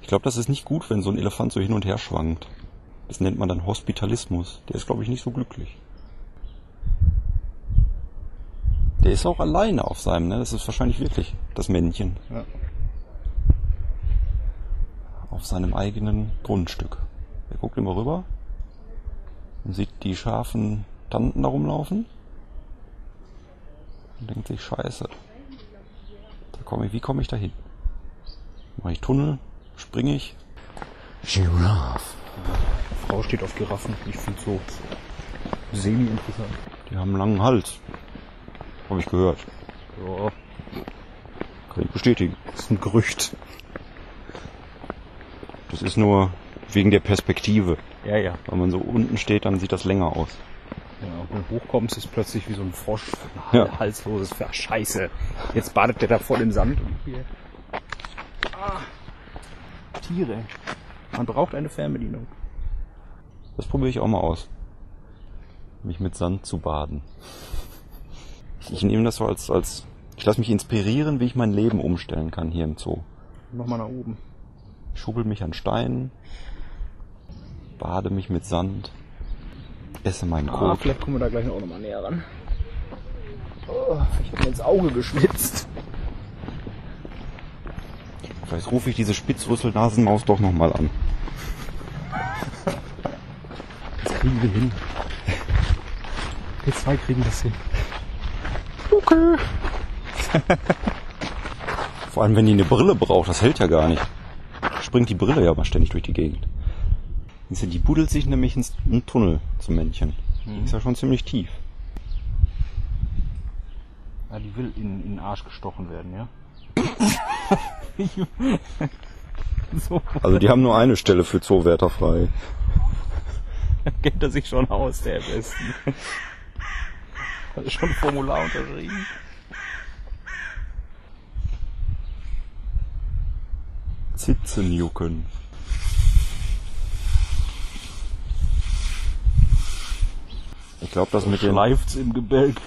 Ich glaube, das ist nicht gut, wenn so ein Elefant so hin und her schwankt. Das nennt man dann Hospitalismus. Der ist, glaube ich, nicht so glücklich. Der ist auch alleine auf seinem, ne? Das ist wahrscheinlich wirklich das Männchen. Ja. Auf seinem eigenen Grundstück. Er guckt immer rüber und sieht die scharfen Tanten da rumlaufen. Und denkt sich, scheiße. Da komme ich, wie komme ich da hin? Mache ich Tunnel? Springe ich? Giraffe. Frau steht auf Giraffen. Ich finde so semi-interessant. Die haben einen langen Hals. Habe ich gehört. Ja, Kann ich bestätigen. das ist ein Gerücht. Das ist nur wegen der Perspektive. Ja, ja. Wenn man so unten steht, dann sieht das länger aus. Ja, wenn du hochkommst, ist plötzlich wie so ein Frosch, Ja. halsloses Ver Scheiße. Jetzt badet der da voll im Sand. Und hier. Ah. Tiere. Man braucht eine Fernbedienung. Das probiere ich auch mal aus. Mich mit Sand zu baden. Ich, ich nehme das so als, als, ich lasse mich inspirieren, wie ich mein Leben umstellen kann hier im Zoo. Nochmal nach oben. Ich schubel mich an Steinen, bade mich mit Sand, esse meinen Ah, Kot. vielleicht kommen wir da gleich auch nochmal näher ran. Oh, ich habe mir ins Auge geschwitzt. Vielleicht rufe ich diese Spitzrüsselnasenmaus doch nochmal an. Das kriegen wir hin. Wir zwei kriegen das hin. Okay. Vor allem, wenn die eine Brille braucht, das hält ja gar nicht. Springt die Brille ja mal ständig durch die Gegend. Die buddelt sich nämlich ins einen Tunnel zum Männchen. Die ist ja schon ziemlich tief. Ja, die will in, in den Arsch gestochen werden, ja? so Also die haben nur eine Stelle für Zoowärter frei. kennt er sich schon aus, der besten. Hat schon ein Formular unterschrieben. Zitzenjucken. Ich glaube, das mit dem, Schleift's im Gebälk.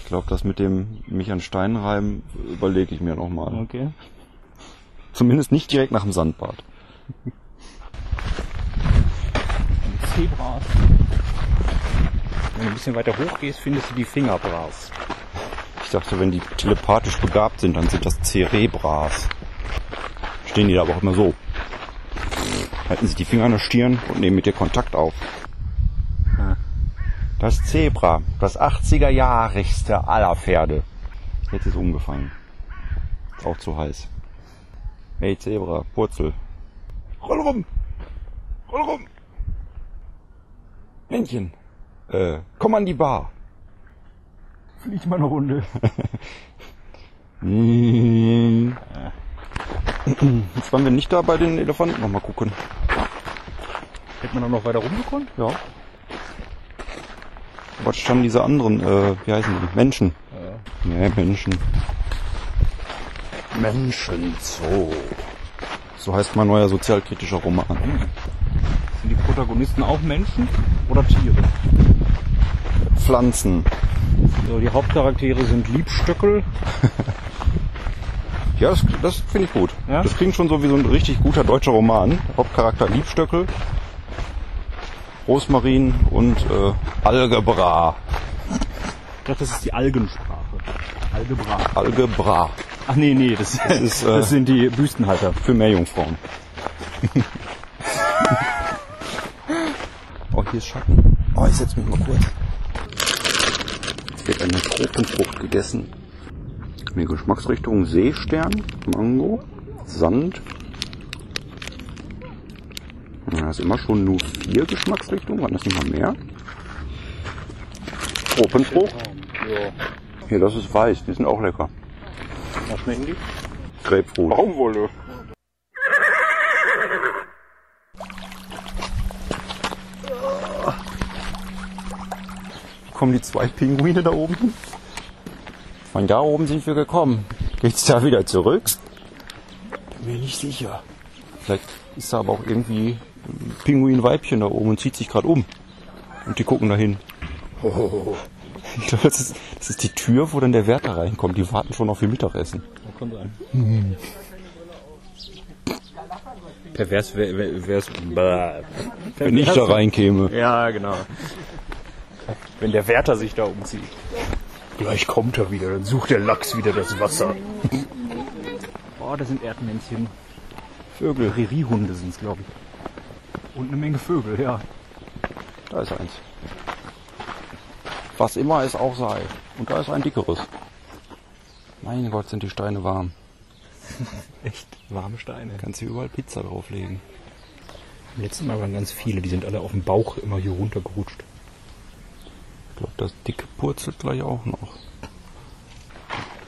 ich glaube, das mit dem mich an Stein reiben, überlege ich mir nochmal. Okay. Zumindest nicht direkt nach dem Sandbad. Zebras. Wenn du ein bisschen weiter hoch gehst, findest du die Fingerbras. Ich dachte, wenn die telepathisch begabt sind, dann sind das Cerebras. Stehen die da aber auch immer so. Halten sie die Finger an der Stirn und nehmen mit dir Kontakt auf. Das Zebra, das 80er Jahrigste aller Pferde. Jetzt ist umgefallen. Ist auch zu heiß. Hey Zebra, Purzel. Roll rum! Roll rum! Männchen, äh, komm an die Bar. Fliegt mal eine Runde. Jetzt waren wir nicht da bei den Elefanten. Noch mal gucken. Hätte man auch noch weiter rumgekonnt? Ja. Was standen diese anderen, äh, wie heißen die? Menschen. Ja. Nee, Menschen. Menschenzoo. So heißt mein neuer sozialkritischer Roman. Sind die Protagonisten auch Menschen oder Tiere? Pflanzen. So, die Hauptcharaktere sind Liebstöckel. Ja, das, das finde ich gut. Ja? Das klingt schon so wie so ein richtig guter deutscher Roman. Hauptcharakter Liebstöckel, Rosmarin und äh, Algebra. Ich dachte, das ist die Algensprache. Algebra. Algebra. Ach nee, nee, das, ist, äh, das sind die Büstenhalter. Für mehr Jungfrauen. oh, hier ist Schatten. Oh, ich setz mich mal kurz. Es wird eine Tropenfrucht gegessen. Die Geschmacksrichtung Seestern, Mango, Sand. Ja, das ist immer schon nur vier Geschmacksrichtungen, waren das nicht mal mehr? Tropenfrucht. Ja. Hier, das ist weiß, die sind auch lecker. Was schmecken die? Grapefruit. Baumwolle. kommen die zwei Pinguine da oben hin? Von da oben sind wir gekommen. Geht's da wieder zurück? Bin mir nicht sicher. Vielleicht ist da aber auch irgendwie ein Pinguinweibchen da oben und zieht sich gerade um. Und die gucken dahin. Ich glaube, das ist, das ist die Tür, wo dann der Wärter reinkommt. Die warten schon auf ihr Mittagessen. Kann sein. Pervers wäre es. Wenn ich da reinkäme. Ja, genau. Wenn der Wärter sich da umzieht. Gleich kommt er wieder, dann sucht der Lachs wieder das Wasser. Oh, das sind Erdmännchen. Vögel. Präriehunde sind es, glaube ich. Und eine Menge Vögel, ja. Da ist eins. Was immer es auch sei. Und da ist ein dickeres. Mein Gott, sind die Steine warm. Echt warme Steine. Kannst du überall Pizza drauflegen. Beim letzten Mal waren ganz viele, die sind alle auf dem Bauch immer hier runtergerutscht. Das dicke purzelt gleich auch noch.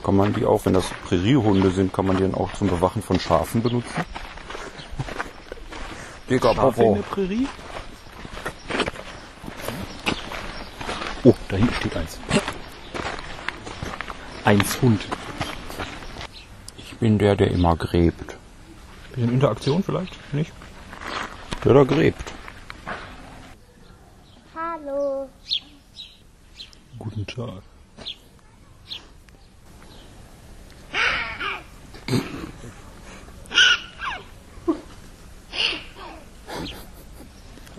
Kann man die auch, wenn das Präriehunde sind, kann man die dann auch zum Bewachen von Schafen benutzen? Dicker Schafe in der Prärie? Oh, da hinten steht eins. Eins Hund. Ich bin der, der immer gräbt. Bisschen Interaktion vielleicht? Nicht? Der da gräbt. Hallo. Guten Tag.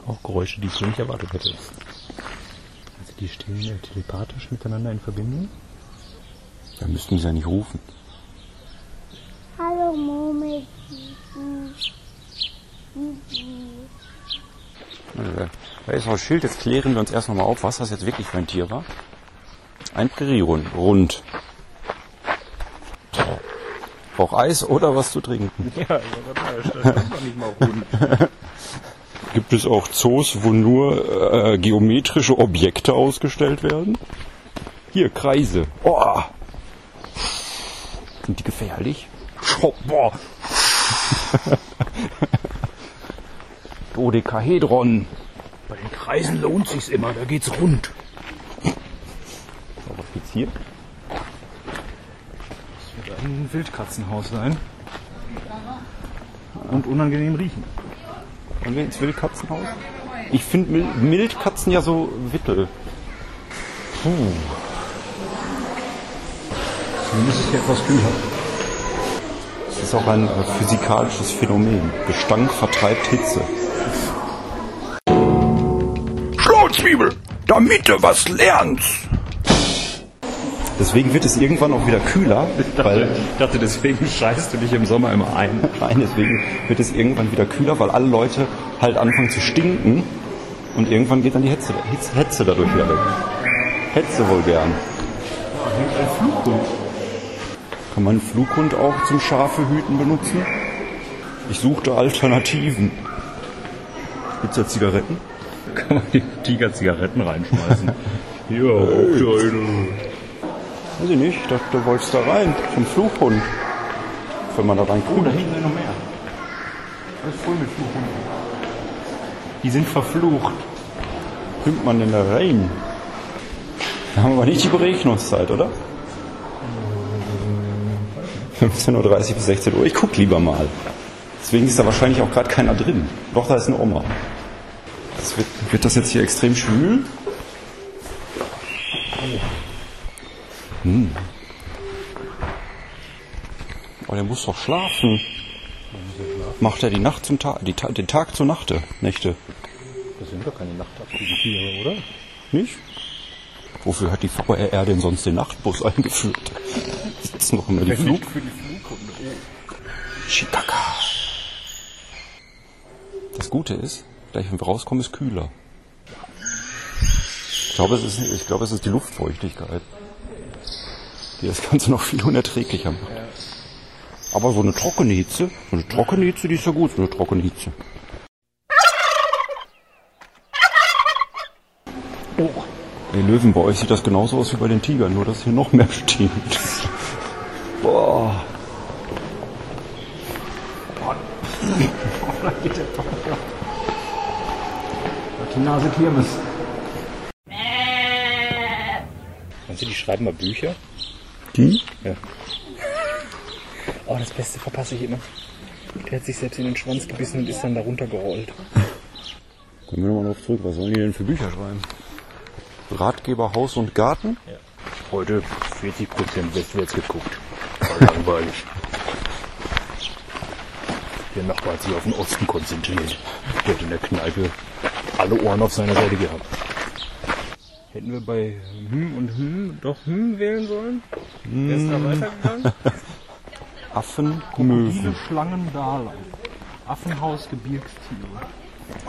Auch Geräusche, die ich so nicht erwartet hätte. Also die stehen ja telepathisch miteinander in Verbindung. Da müssten sie ja nicht rufen. Hallo Murmel. Also, Da ist auch das Schild, jetzt klären wir uns erst nochmal auf, was das jetzt wirklich für ein Tier war. Ein Präriehund, rund. Braucht Eis oder was zu trinken. Ja, das ist noch nicht mal rund. Gibt es auch Zoos, wo nur äh, geometrische Objekte ausgestellt werden? Hier, Kreise. Oh. Sind die gefährlich? Boah. Dodekahedron. Bei den Kreisen lohnt sich's immer, da geht's rund. Hier? Das wird ein Wildkatzenhaus sein. Und unangenehm riechen. Wollen wir ins Wildkatzenhaus? Ich finde Mil Mildkatzen ja so wittel. Puh. Zumindest ist hier etwas kühler. Das ist auch ein äh, physikalisches Phänomen. Gestank vertreibt Hitze. Schlauzwiebel, damit du was lernst. Deswegen wird es irgendwann auch wieder kühler, weil Ich dachte, deswegen scheißt du dich im Sommer immer ein. Nein, deswegen wird es irgendwann wieder kühler, weil alle Leute halt anfangen zu stinken und irgendwann geht dann die Hetze, Hitze, Hetze dadurch wieder weg. Hetze wohl gern. Ein Flughund. Kann man einen Flughund auch zum Schafe hüten benutzen? Ich suchte Alternativen. Gibt's da Zigaretten? Kann man die Tiger Zigaretten reinschmeißen. ja, auch eine. Weiß ich nicht, ich dachte, du wolltest da rein, zum Flughund. Wenn man da Oh, reinkommt. da hinten sind noch mehr. Ist voll mit Fluchhunden. Die sind verflucht. kommt man denn da rein? Wir haben aber nicht die Berechnungszeit, oder? 15.30 Uhr bis 16 Uhr. Ich guck lieber mal. Deswegen ist da wahrscheinlich auch gerade keiner drin. Doch, da ist eine Oma. Das wird, wird das jetzt hier extrem schwül? Hm. Oh, der muss doch schlafen. Macht er die Nacht zum Tag, Ta- den Tag zur Nachte, Nächte. Das sind doch keine nachtaktiven Tiere, oder? Nicht? Wofür hat die VRR denn sonst den Nachtbus eingeführt? Sitzen noch immer die Flug. für die Flughunde. Chicaca. Das Gute ist, gleich wenn wir rauskommen, ist kühler. Ich glaube, es ist, ich glaube, es ist die Luftfeuchtigkeit, die das Ganze noch viel unerträglicher macht. Aber so eine trockene Hitze, so eine trockene Hitze, die ist ja gut, so eine trockene Hitze. Oh. Ey, Löwen, bei euch sieht das genauso aus wie bei den Tigern, nur dass hier noch mehr steht. Boah. Die Nase Kirmes. Meinst du, die schreiben mal Bücher? Die? Ja. Oh, das Beste verpasse ich immer. Der hat sich selbst in den Schwanz gebissen und ist dann darunter gerollt. Kommen wir nochmal drauf zurück. Was sollen die denn für Bücher schreiben? Ratgeber Haus und Garten? Heute 40% westwärts geguckt. War langweilig. Der Nachbar hat sich auf den Osten konzentriert. Der hat in der Kneipe alle Ohren auf seiner Seite gehabt. Hätten wir bei hm und hm doch hm wählen sollen? Wer ist da weitergegangen? Affen, Möwen. Schlangen Dahlem. Affenhaus Gebirgstiere.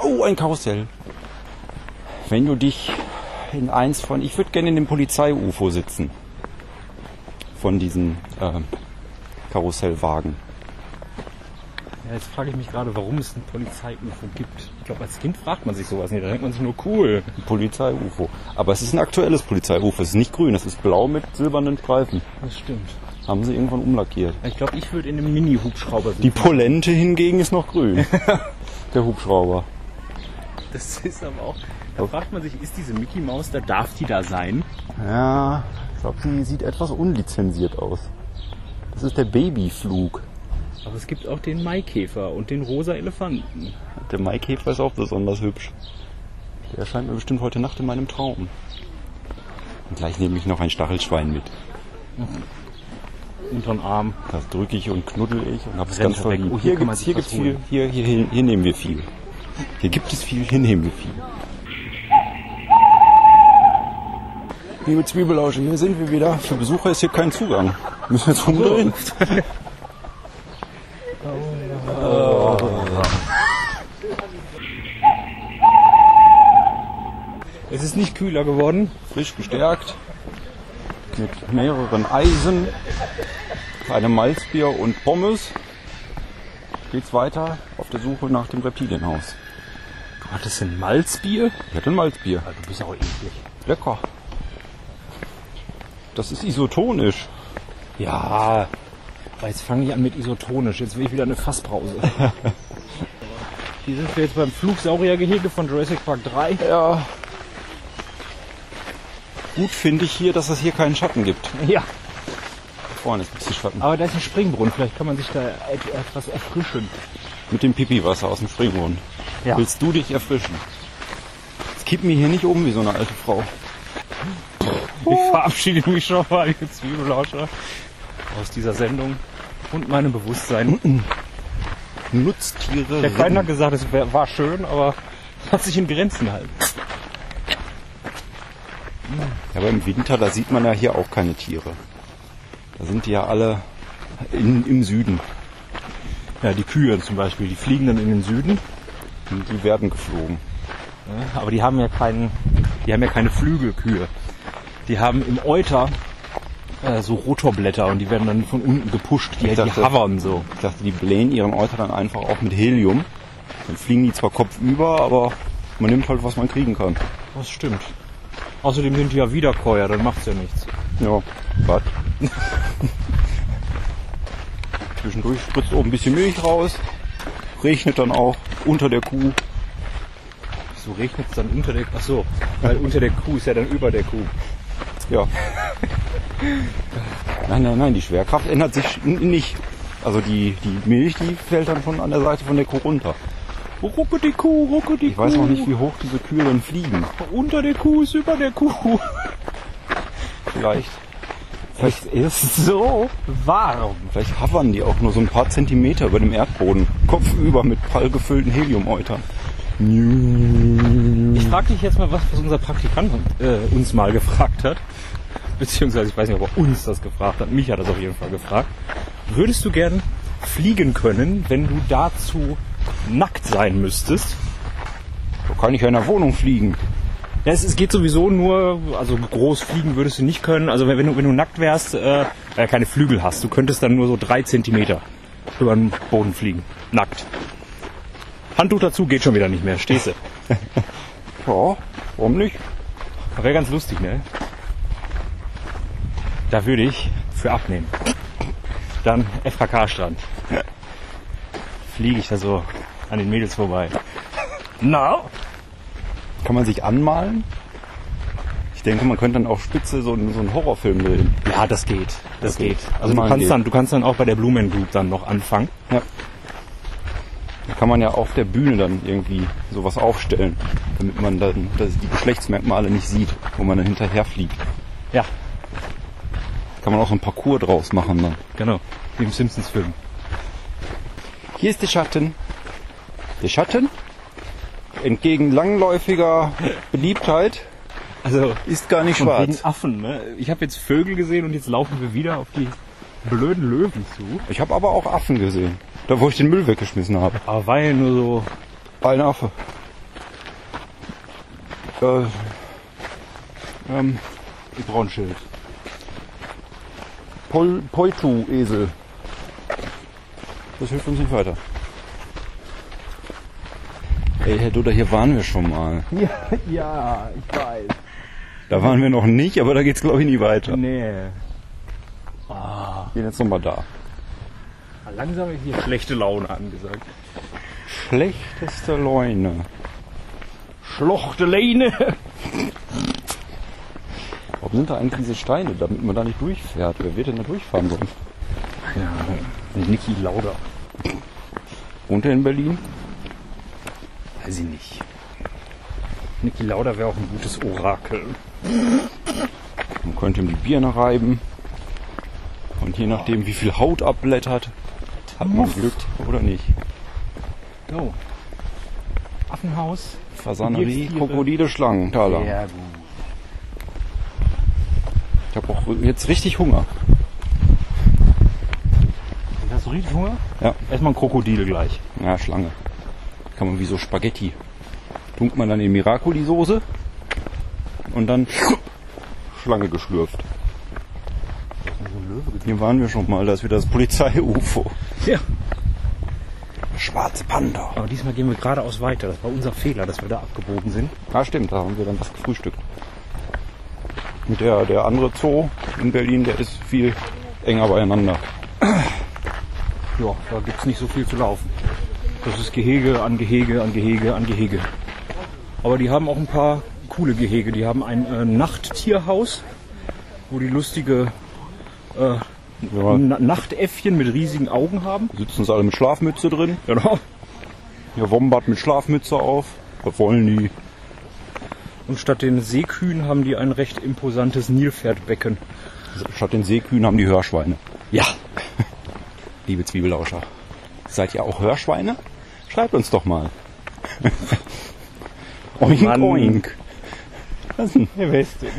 Oh, ein Karussell. Wenn du dich in eins von... Ich würde gerne in dem Polizei-UFO sitzen. Von diesen ähm, Karussellwagen. Ja, jetzt frage ich mich gerade, warum es ein Polizei-UFO gibt. Ich glaube, als Kind fragt man sich sowas nicht. Da denkt man sich nur cool. Ein Polizei-UFO. Aber es ist ein aktuelles Polizei-UFO. Es ist nicht grün, es ist blau mit silbernen Streifen. Das stimmt. Haben sie irgendwann umlackiert. Ich glaube, ich würde in einem Mini-Hubschrauber sitzen. Die Polente hingegen ist noch grün. Der Hubschrauber. Das ist aber auch. Da fragt man sich, ist diese Mickey Maus, da darf die da sein? Ja, ich glaube, sie sieht etwas unlizenziert aus. Das ist der Babyflug. Aber es gibt auch den Maikäfer und den rosa Elefanten. Der Maikäfer ist auch besonders hübsch. Der erscheint mir bestimmt heute Nacht in meinem Traum. Und gleich nehme ich noch ein Stachelschwein mit. Unteren Arm. Das drücke ich und knuddel ich und habe es ganz verliebt. Oh, hier hier gibt's, sich hier gibt's viel. Hier, hier, hier, hier nehmen wir viel. Hier gibt es viel, hier nehmen wir viel. Liebe Zwiebelausche, hier sind wir wieder. Für Besucher ist hier kein Zugang. Müssen wir jetzt umdrehen? Es ist nicht kühler geworden. frisch gestärkt mit mehreren Eisen, einem Malzbier und Pommes geht's weiter auf der Suche nach dem Reptilienhaus. Du hattest ein Malzbier? Ich hatte ein Malzbier. Du bist auch eklig. Lecker. Das ist isotonisch. Ja. Aber jetzt fange ich an mit isotonisch. Jetzt will ich wieder eine Fasspause. Hier sind wir jetzt beim Flugsauriergehege von Jurassic Park 3. Ja. Gut finde ich hier, dass es hier keinen Schatten gibt. Ja. Vorne ist ein bisschen Schatten. Aber da ist ein Springbrunnen. Vielleicht kann man sich da et- etwas erfrischen. Mit dem Pipiwasser aus dem Springbrunnen. Ja. Willst du dich erfrischen? Jetzt kipp mir hier nicht um wie so eine alte Frau. Ich verabschiede mich schon mal, liebe Zwiebelauscher, aus dieser Sendung und meinem Bewusstsein. Nutztiere. Der Kleine hat gesagt, es wär, war schön, aber hat sich in Grenzen halten. Aber im Winter, da sieht man ja hier auch keine Tiere. Da sind die ja alle in, im Süden. Ja, die Kühe zum Beispiel, die fliegen dann in den Süden, Und die werden geflogen. ja, aber die haben ja keinen, die haben ja keine Flügelkühe. Die haben im Euter äh, so Rotorblätter und die werden dann von unten gepusht. Die, die dachte- hovern so. Ich dachte, die blähen ihren Euter dann einfach auch mit Helium. Dann fliegen die zwar kopfüber, aber man nimmt halt, was man kriegen kann. Das stimmt. Außerdem sind die ja Wiederkäuer, dann macht's ja nichts. Ja, was? Zwischendurch spritzt oben ein bisschen Milch raus. Regnet dann auch unter der Kuh. So regnet es dann unter der Ach so, weil unter der Kuh ist ja dann über der Kuh. Ja. Nein, nein, nein, die Schwerkraft ändert sich nicht. Also die, die Milch, die fällt dann von an der Seite von der Kuh runter. Rucke die Kuh, rucke die Ich weiß auch nicht, wie hoch diese Kühe dann fliegen. Unter der Kuh ist über der Kuh. Vielleicht, Es ist so warm. vielleicht hovern die auch nur so ein paar Zentimeter über dem Erdboden. Kopfüber mit prall gefüllten Heliumeutern. Ich frage dich jetzt mal was, was unser Praktikant äh, uns mal gefragt hat. Beziehungsweise ich weiß nicht, ob er uns das gefragt hat. Mich hat das auf jeden Fall gefragt. Würdest du gern fliegen können, wenn du dazu nackt sein müsstest? So kann ich ja in der Wohnung fliegen. Ja, es, es geht sowieso nur, also groß fliegen würdest du nicht können. Also wenn, wenn, du, wenn du nackt wärst, äh, weil du keine Flügel hast, du könntest dann nur so drei Zentimeter über den Boden fliegen. Nackt. Handtuch dazu geht schon wieder nicht mehr, stehst du. Ja, warum nicht? Wäre ganz lustig, ne? Da würde ich für abnehmen. Dann FKK-Strand. Fliege ich da so an den Mädels vorbei. Na? Kann man sich anmalen? Ich denke, man könnte dann auf Spitze so einen, so einen Horrorfilm drehen. Ja, das geht. Das Okay. geht. Also du kannst, geht. dann, du kannst dann auch bei der Blumen Group dann noch anfangen. Ja. Da kann man ja auf der Bühne dann irgendwie sowas aufstellen, damit man dann die Geschlechtsmerkmale nicht sieht, wo man dann hinterher fliegt. Ja, Kann man auch so ein Parcours draus machen dann. genau. Wie im Simpsons-Film. Hier ist der Schatten. Der Schatten, entgegen langläufiger Beliebtheit, Also Ist gar nicht schwarz. wegen Affen, ne? Ich habe jetzt Vögel gesehen und jetzt laufen wir wieder auf die blöden Löwen zu. Ich habe aber auch Affen gesehen. Da wo ich den Müll weggeschmissen habe. Aber weil nur so. Ein Affe. Äh, ähm, Schild. Pol Poitu-Esel. Das hilft uns nicht weiter. Ey, Herr Duda, hier waren wir schon mal. Ja, ja, ich weiß. Da waren wir noch nicht, aber da geht's glaube ich nie weiter. Nee. Gehen jetzt nochmal da. Langsam ist hier schlechte Laune angesagt. Schlechteste Leune. Schlochte Leine. Warum sind da eigentlich diese Steine, damit man da nicht durchfährt? Wer wird denn da durchfahren sonst? Ja, Niki Lauda. Wohnt er in Berlin? Weiß ich nicht. Niki Lauda wäre auch ein gutes Orakel. Man könnte ihm die Birne reiben. Und je nachdem, wie viel Haut abblättert, hat man Glück oder nicht. So. Affenhaus. Fasanerie. Krokodile, Schlangen, Taler. Sehr gut. Ich habe auch jetzt richtig Hunger. Hast du richtig Hunger? Ja. Erstmal ein Krokodil gleich. Ja, Schlange. Kann man wie so Spaghetti. Tunkt man dann in Miracoli-Soße und dann Schlange geschlürft. Hier waren wir schon mal, da ist wieder das Polizei-UFO. Ja. Schwarze Panda. Aber diesmal gehen wir geradeaus weiter. Das war unser Fehler, dass wir da abgebogen sind. Ja, stimmt, da haben wir dann das gefrühstückt. Und der, der andere Zoo in Berlin, der ist viel enger beieinander. Ja, da gibt's nicht so viel zu laufen. Das ist Gehege an Gehege an Gehege an Gehege. Aber die haben auch ein paar coole Gehege. Die haben ein äh, Nachttierhaus, wo die lustige äh, Ja, Na Nachtäffchen mit riesigen Augen haben. sitzen sie alle mit Schlafmütze drin. Genau. Hier Wombat mit Schlafmütze auf. Was wollen die? Und statt den Seekühen haben die ein recht imposantes Nilpferdbecken. Statt den Seekühen haben die Hörschweine. Ja. Liebe Zwiebelauscher, seid ihr auch Hörschweine? Schreibt uns doch mal. oink, Mann. oink. Was denn? Herr Westin.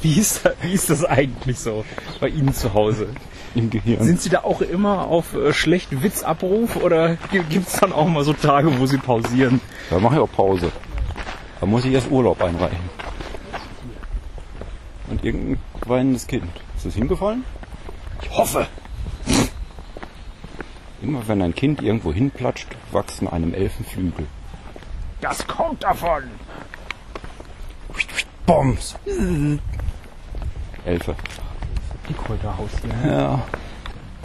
Wie ist, da, wie ist das eigentlich so bei Ihnen zu Hause? Im Gehirn. Sind Sie da auch immer auf äh, schlechten Witzabruf oder gibt es dann auch mal so Tage, wo Sie pausieren? da mache ich auch Pause. Da muss ich erst Urlaub einreichen. Und irgendein weinendes Kind. Ist das hingefallen? Ich hoffe. Immer wenn ein Kind irgendwo hinplatscht, wachsen einem Elfen Flügel. Das kommt davon. Bombs. Elfe. Kräuterhaus hier. Ja.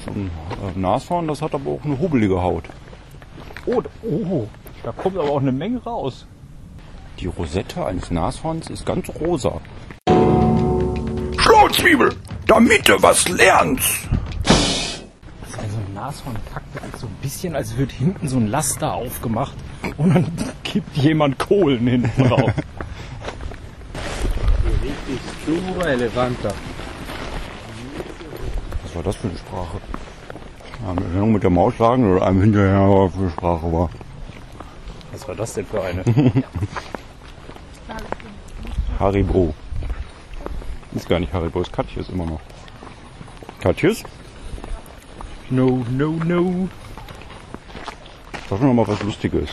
So ein äh, Nashorn, das hat aber auch eine hubbelige Haut. Oh, oh, da kommt aber auch eine Menge raus. Die Rosette eines Nashorns ist ganz rosa. Schlauzwiebel, damit du was lernst. Also ein Nashorn packt das so ein bisschen, als wird hinten so ein Laster aufgemacht und dann kippt jemand Kohlen hinten drauf. Was war das für eine Sprache? Können mit der Maus sagen oder einem hinterher, was für eine Sprache war. Was war das denn für eine? Haribo. Ist gar nicht Haribo, ist Katjes immer noch. Katjes? No, no, no. Sag noch mal was Lustiges.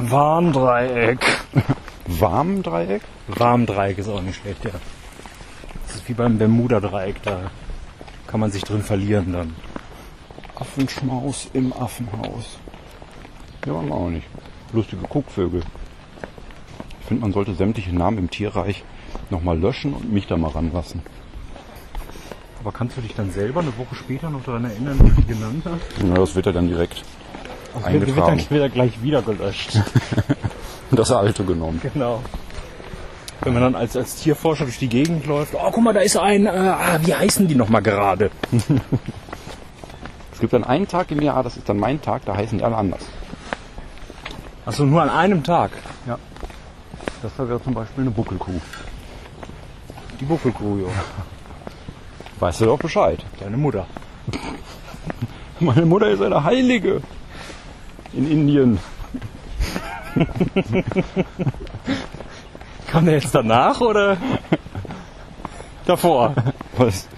Warndreieck. Warmdreieck? Warmdreieck ist auch nicht schlecht, ja. Das ist wie beim Bermuda-Dreieck, da kann man sich drin verlieren dann. Affenschmaus im Affenhaus. Ja, waren wir auch nicht. Lustige Guckvögel. Ich finde, man sollte sämtliche Namen im Tierreich nochmal löschen und mich da mal ranlassen. Aber kannst du dich dann selber eine Woche später noch daran erinnern, wie du die genannt hast? Ja, das wird ja dann direkt Das wird, wird, dann, eingetragen. wird dann gleich wieder gelöscht. Das alte genommen. genau. Wenn man dann als, als Tierforscher durch die Gegend läuft, oh guck mal, da ist ein, äh, ah, wie heißen die nochmal gerade? Es gibt dann einen Tag im Jahr, das ist dann mein Tag, da heißen die alle anders. Achso, nur an einem Tag. Das da wäre zum Beispiel eine Buckelkuh. Die Buckelkuh, jo. Weißt du doch Bescheid. Deine Mutter. Meine Mutter ist eine Heilige. In Indien. Kam der jetzt danach oder davor? Was?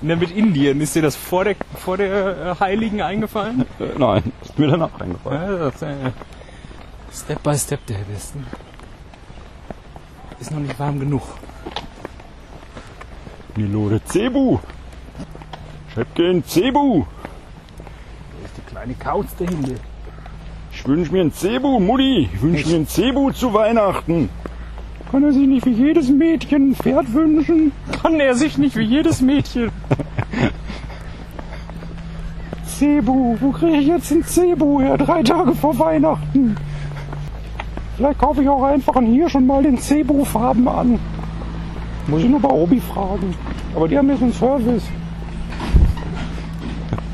Ne, mit Indien. Ist dir das vor der, vor der äh, Heiligen eingefallen? Äh, nein, ist mir danach eingefallen. Ja, das, äh, Step by Step der Besten. Ist noch nicht warm genug. Milode Cebu. Schäppchen Cebu. Da ist die kleine Kauz dahinter. Ich wünsche mir ein Cebu, Mutti. Ich wünsche mir ein Cebu zu Weihnachten. Kann er sich nicht für jedes Mädchen ein Pferd wünschen? Kann er sich nicht wie jedes Mädchen. Cebu, wo kriege ich jetzt ein Cebu her? Drei Tage vor Weihnachten. Vielleicht kaufe ich auch einfach an hier schon mal den Cebu-Farben an. Muss ich nur bei Obi fragen. Aber die haben jetzt einen Service.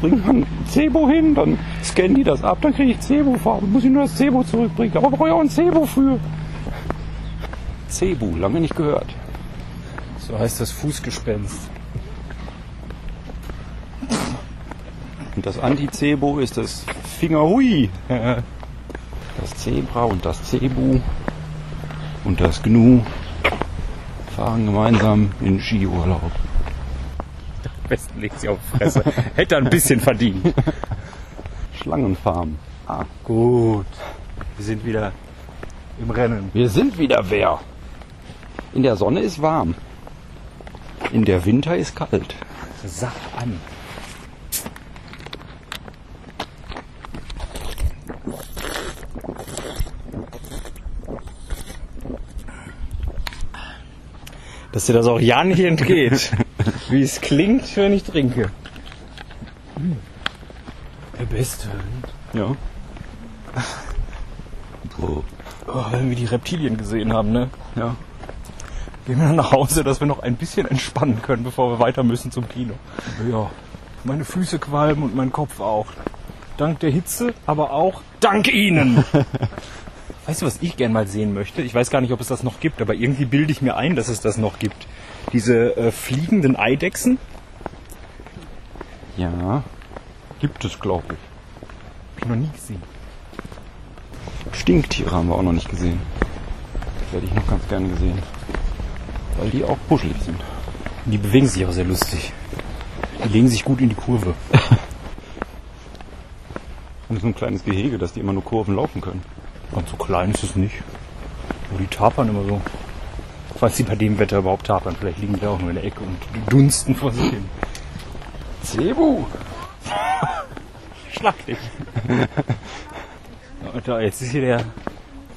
Bringt man Cebu hin, dann scannen die das ab, dann kriege ich Cebu-Farben. Muss ich nur das Cebu zurückbringen. Aber brauche ich auch ein Cebu für. Cebu, lange nicht gehört. So heißt das Fußgespenst. Und das Anti-Cebo ist das Fingerhui. Das Zebra und das Cebu und das Gnu fahren gemeinsam in Skiurlaub. Am besten legt sie auf die Fresse. Hätte er ein bisschen verdient. Schlangenfarm. Ah, Gut. Wir sind wieder im Rennen. wir sind wieder wer? In der Sonne ist warm. In der Winter ist kalt. Sag an. Dass dir das auch ja nicht entgeht, wie es klingt, wenn ich trinke. Der Beste. Ja. Oh, wenn wir die Reptilien gesehen haben, ne? Ja. Gehen wir dann nach Hause, dass wir noch ein bisschen entspannen können, bevor wir weiter müssen zum Kino. Ja, meine Füße qualmen und mein Kopf auch. Dank der Hitze, aber auch dank Ihnen. weißt du, was ich gern mal sehen möchte? Ich weiß gar nicht, ob es das noch gibt, aber irgendwie bilde ich mir ein, dass es das noch gibt. Diese äh, fliegenden Eidechsen. Ja. Gibt es, glaube ich. Hab ich noch nie gesehen. Stinktiere haben wir auch noch nicht gesehen. Das hätte ich noch ganz gerne gesehen. Weil die auch buschelig sind. Die bewegen sich auch sehr lustig. Die legen sich gut in die Kurve. Und so ein kleines Gehege, dass die immer nur Kurven laufen können. Und so klein ist es nicht. Nur die tapern immer so. Falls sie bei dem Wetter überhaupt tapern. Vielleicht liegen die auch nur in der Ecke und dunsten vor sich hin. Cebu! Schlag dich. Und da, jetzt ist hier der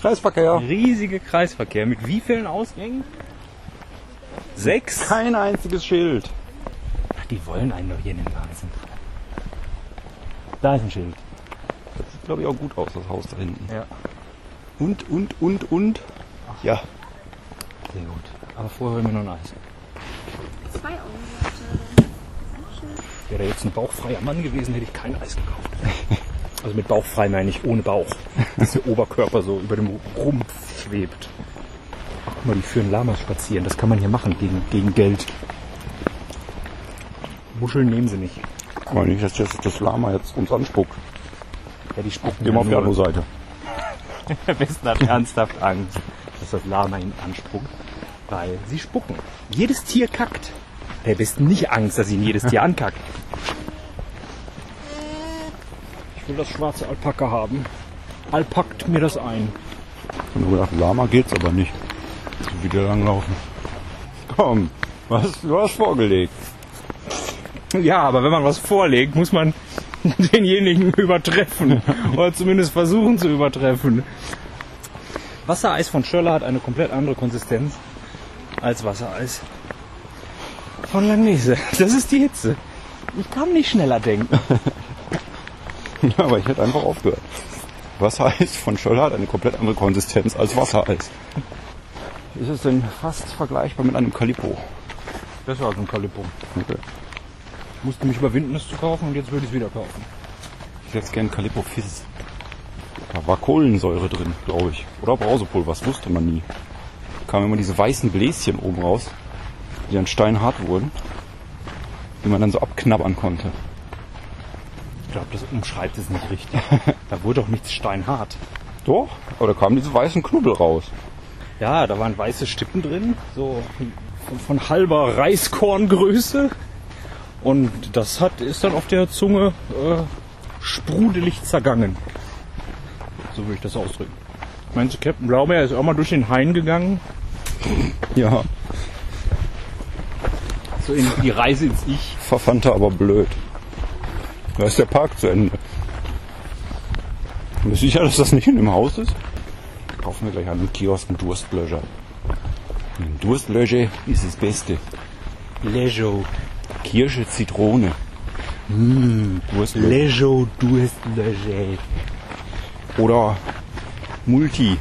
Kreisverkehr. riesige Kreisverkehr. Mit wie vielen Ausgängen? Sechs? Kein einziges Schild. Ach, die wollen einen doch hier in den Wahnsinn. Da ist ein Schild. Das sieht, glaube ich, auch gut aus, das Haus da hinten. Ja. Und, und, und, und. Ja. Sehr gut. Aber vorher wollen wir noch ein Eis. Zwei Euro. Wäre er jetzt ein bauchfreier Mann gewesen, hätte ich kein Eis gekauft. Also mit bauchfrei meine ich ohne Bauch. Dass der Oberkörper so über dem Rumpf schwebt. Ach, guck mal, die führen Lamas spazieren. Das kann man hier machen gegen, gegen Geld. Muscheln nehmen sie nicht. Aber nicht, dass das, das Lama jetzt uns anspuckt. Ja, die spucken Gehen wir auf die andere Seite. Der Westen hat ernsthaft Angst, dass das Lama ihn anspuckt. Weil sie spucken. Jedes Tier kackt. Der Westen nicht Angst, dass ihn jedes Tier ankackt. Ich will das schwarze Alpaka haben. Alpackt mir das ein. Ich habe gedacht, Lama geht's aber nicht. Wieder langlaufen. Komm, was, du hast vorgelegt. Ja, aber wenn man was vorlegt, muss man denjenigen übertreffen. Oder zumindest versuchen zu übertreffen. Wassereis von Schöller hat eine komplett andere Konsistenz als Wassereis von Langnese. Das ist die Hitze. Ich kann nicht schneller denken. Ja, aber ich hätte einfach aufgehört. Wassereis von Schöller hat eine komplett andere Konsistenz als Wassereis. Ist es denn fast vergleichbar mit einem Calippo? Besser als ein Calippo. Okay. Ich musste mich überwinden, es zu kaufen und jetzt würde ich es wieder kaufen. Ich hätte gern Calippo Fizz. Da war Kohlensäure drin, glaube ich. Oder Brausepulver, das wusste man nie. Da kamen immer diese weißen Bläschen oben raus, die dann steinhart wurden, die man dann so abknabbern konnte. Ich glaube, das umschreibt es nicht richtig. Da wurde doch nichts steinhart. Doch, aber da kamen diese weißen Knubbel raus. Ja, da waren weiße Stippen drin, so von, von halber Reiskorngröße. Und das hat, ist dann auf der Zunge äh, sprudelig zergangen. So würde ich das ausdrücken. Meinst du, Captain Blaubeer ist auch mal durch den Hain gegangen? Ja, So in die Reise ins Ich. verfand er aber blöd. Da ist der Park zu Ende. Bist du sicher, dass das nicht in dem Haus ist? Kaufen wir gleich an dem Kiosk einen Durstlöscher. Ein Durstlöscher ist das Beste. Lejo. Kirsche, Zitrone. Mmh, Durstlöscher. Lejo Durstlöscher. Oder Multi.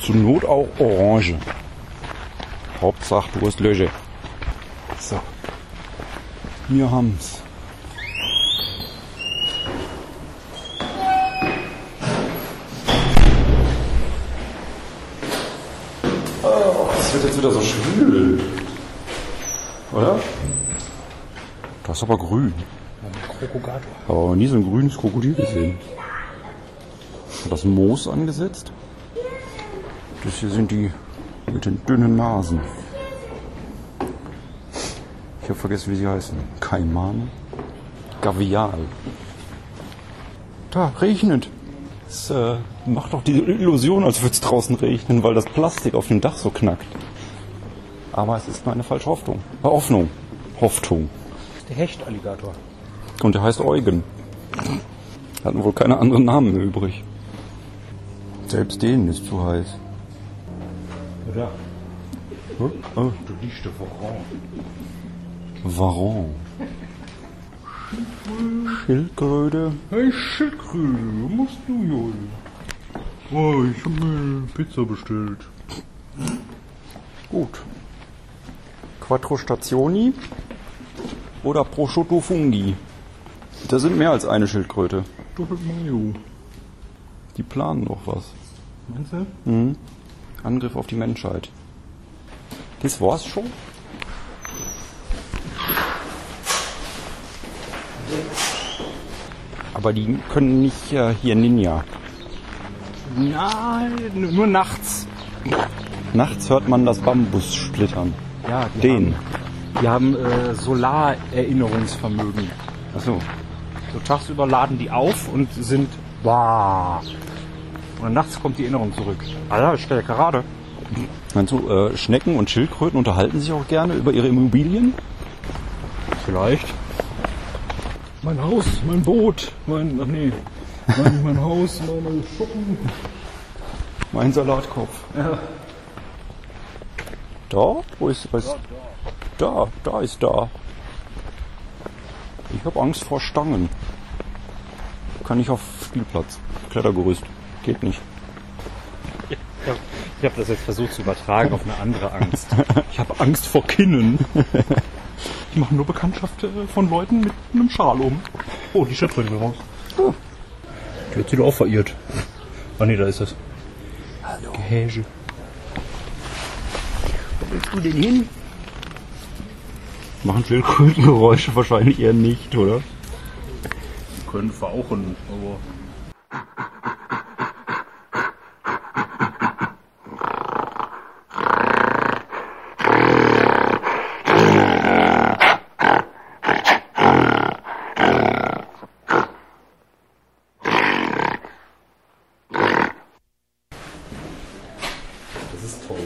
Zur Not auch Orange. Hauptsache Durstlöscher. So. Wir haben's. Oh, es wird jetzt wieder so schwül. Oder? Das ist aber grün. Aber nie so ein grünes Krokodil gesehen. Das Moos angesetzt? Das hier sind die mit den dünnen Nasen. Ich habe vergessen, wie sie heißen. Kaimane? Gavial. Da, regnet. Es äh, macht doch die Illusion, als würde es draußen regnen, weil das Plastik auf dem Dach so knackt. Aber es ist nur eine falsche Hoffnung. Äh, Hoffnung. Hoffnung. Der Hechtalligator. Und der heißt Eugen. Hatten wohl keine anderen Namen mehr übrig. Selbst denen ist zu heiß. Ja, Oh, du liegst Varan. Varan. Schildkröte. Hey Schildkröte, was machst du, Joel? Oh, ich hab mir Pizza bestellt. Gut. Quattro Stationi oder Prosciutto Fungi. Da sind mehr als eine Schildkröte. Doppelt Mayo. Die planen noch was. Meinst du? Angriff auf die Menschheit. Das war's schon? Aber die können nicht äh, hier Ninja. Nein, nur nachts. Nachts hört man das Bambus splittern. Ja, die Den. Haben, die haben äh, Solarerinnerungsvermögen. Achso. So tagsüber laden die auf und sind wow. Und nachts kommt die Erinnerung zurück. Alter, stell gerade. Meinst du, äh, Schnecken und Schildkröten unterhalten sich auch gerne über ihre Immobilien? Vielleicht. Mein Haus, mein Boot, mein, ach nee, mein, mein Haus, meine Schuppen. Mein Salatkopf. Ja. Da? Wo ist was? Da, da ist da. Ich habe Angst vor Stangen. Kann ich auf Spielplatz. Klettergerüst. Geht nicht. Ich habe das jetzt versucht zu übertragen auf eine andere Angst. Ich habe Angst vor Kinnen. Ich mache nur Bekanntschaft äh, von Leuten mit einem Schal um. Oh, die Schildkröte raus. Die hat sich doch auch verirrt. Ah nee, da ist es. Hallo. Gehäge. Wo willst du denn hin? Machen Schildkrötengeräusche wahrscheinlich eher nicht, oder? Können fauchen, aber... Das ist toll.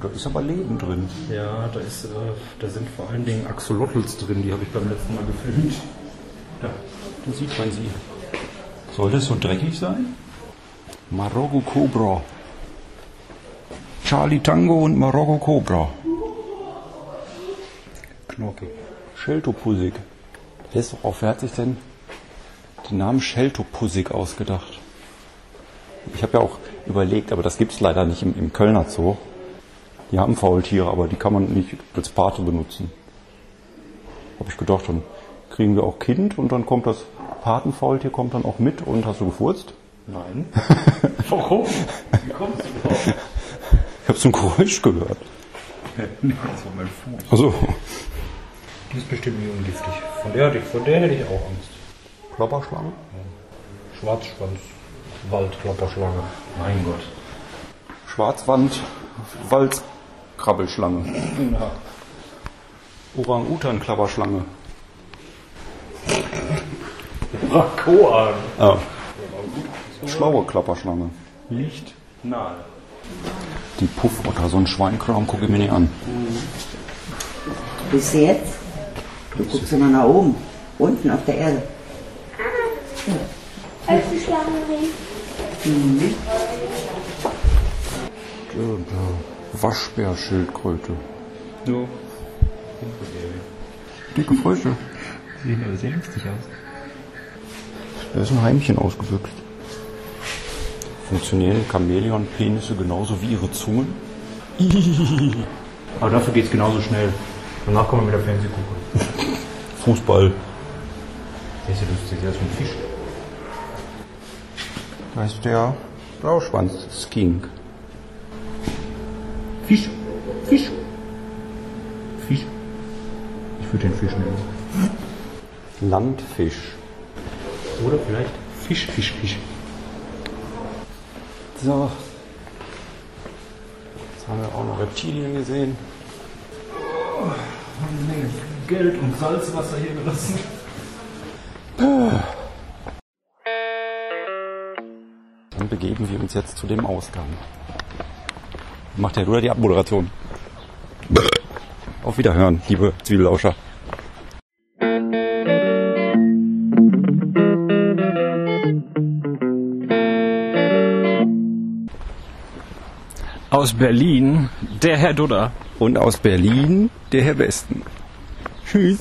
Da ist aber Leben drin. Ja, da, ist, äh, da sind vor allen Dingen Axolotls drin, die habe ich beim letzten Mal gefilmt. Da sieht man sie. Soll das so dreckig sein? Marokko Cobra. Charlie Tango und Marokko Cobra. Knorke. Scheltopussig. Der ist doch auf, wer hat sich denn den Namen Scheltopussig ausgedacht? Ich habe ja auch überlegt, aber das gibt es leider nicht im, im Kölner Zoo. Die haben Faultiere, aber die kann man nicht als Pate benutzen. Habe ich gedacht, dann kriegen wir auch Kind und dann kommt das Patenfaultier kommt dann auch mit und hast du gefurzt? Nein. Warum? Wie kommst du drauf? Ich habe so ein Geräusch gehört. Nee, das war mein Fuß. Also Die ist bestimmt nie ungiftig. Von der, hatte ich, von der hätte ich auch Angst. Klopperschlange? Schwarzschwanz. Waldklapperschlange. Mein Gott. Schwarzwand, Walzkrabbelschlange. Orang-Utan-Klapperschlange. Koan. Ah. Schlaue Klapperschlange. Licht nahe. Die Puffotter, so ein Schweinkram gucke ich mir nicht an. Bis jetzt? Du guckst immer nach oben. Unten auf der Erde. Als die Schlange reden. Waschbärschildkröte. So. Dicke Frösche. Sehen aber sehr lustig aus. Da ist ein Heimchen ausgebüxt. Funktionieren Chamäleon-Penisse genauso wie ihre Zungen? Aber dafür geht's genauso schnell. Danach kann man wieder Fernsehen gucken. Fußball. Der ist ja lustig, der ist ein Fisch. Da ist der Blauschwanz, Skink. Fisch. Fisch. Fisch. Ich würde den Fisch nehmen. Landfisch. Oder vielleicht Fisch, Fisch, Fisch. So. Jetzt haben wir auch noch Reptilien gesehen. Eine Menge Geld und Salzwasser hier gelassen. Dann begeben wir uns jetzt zu dem Ausgang. Macht der Ruder die Abmoderation. Auf Wiederhören, liebe Zwiebelauscher. Aus Berlin, der Herr Dudder. Und aus Berlin der Herr Westen. Tschüss.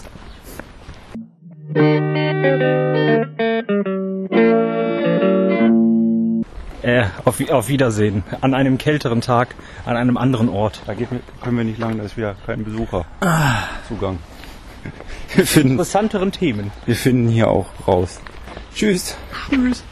Auf, auf Wiedersehen. An einem kälteren Tag, an einem anderen Ort. Da geht, können wir nicht lang, da ist wieder kein Besucher. Zugang. Wir finden, Interessanteren Themen. wir finden hier auch raus. Tschüss. Tschüss.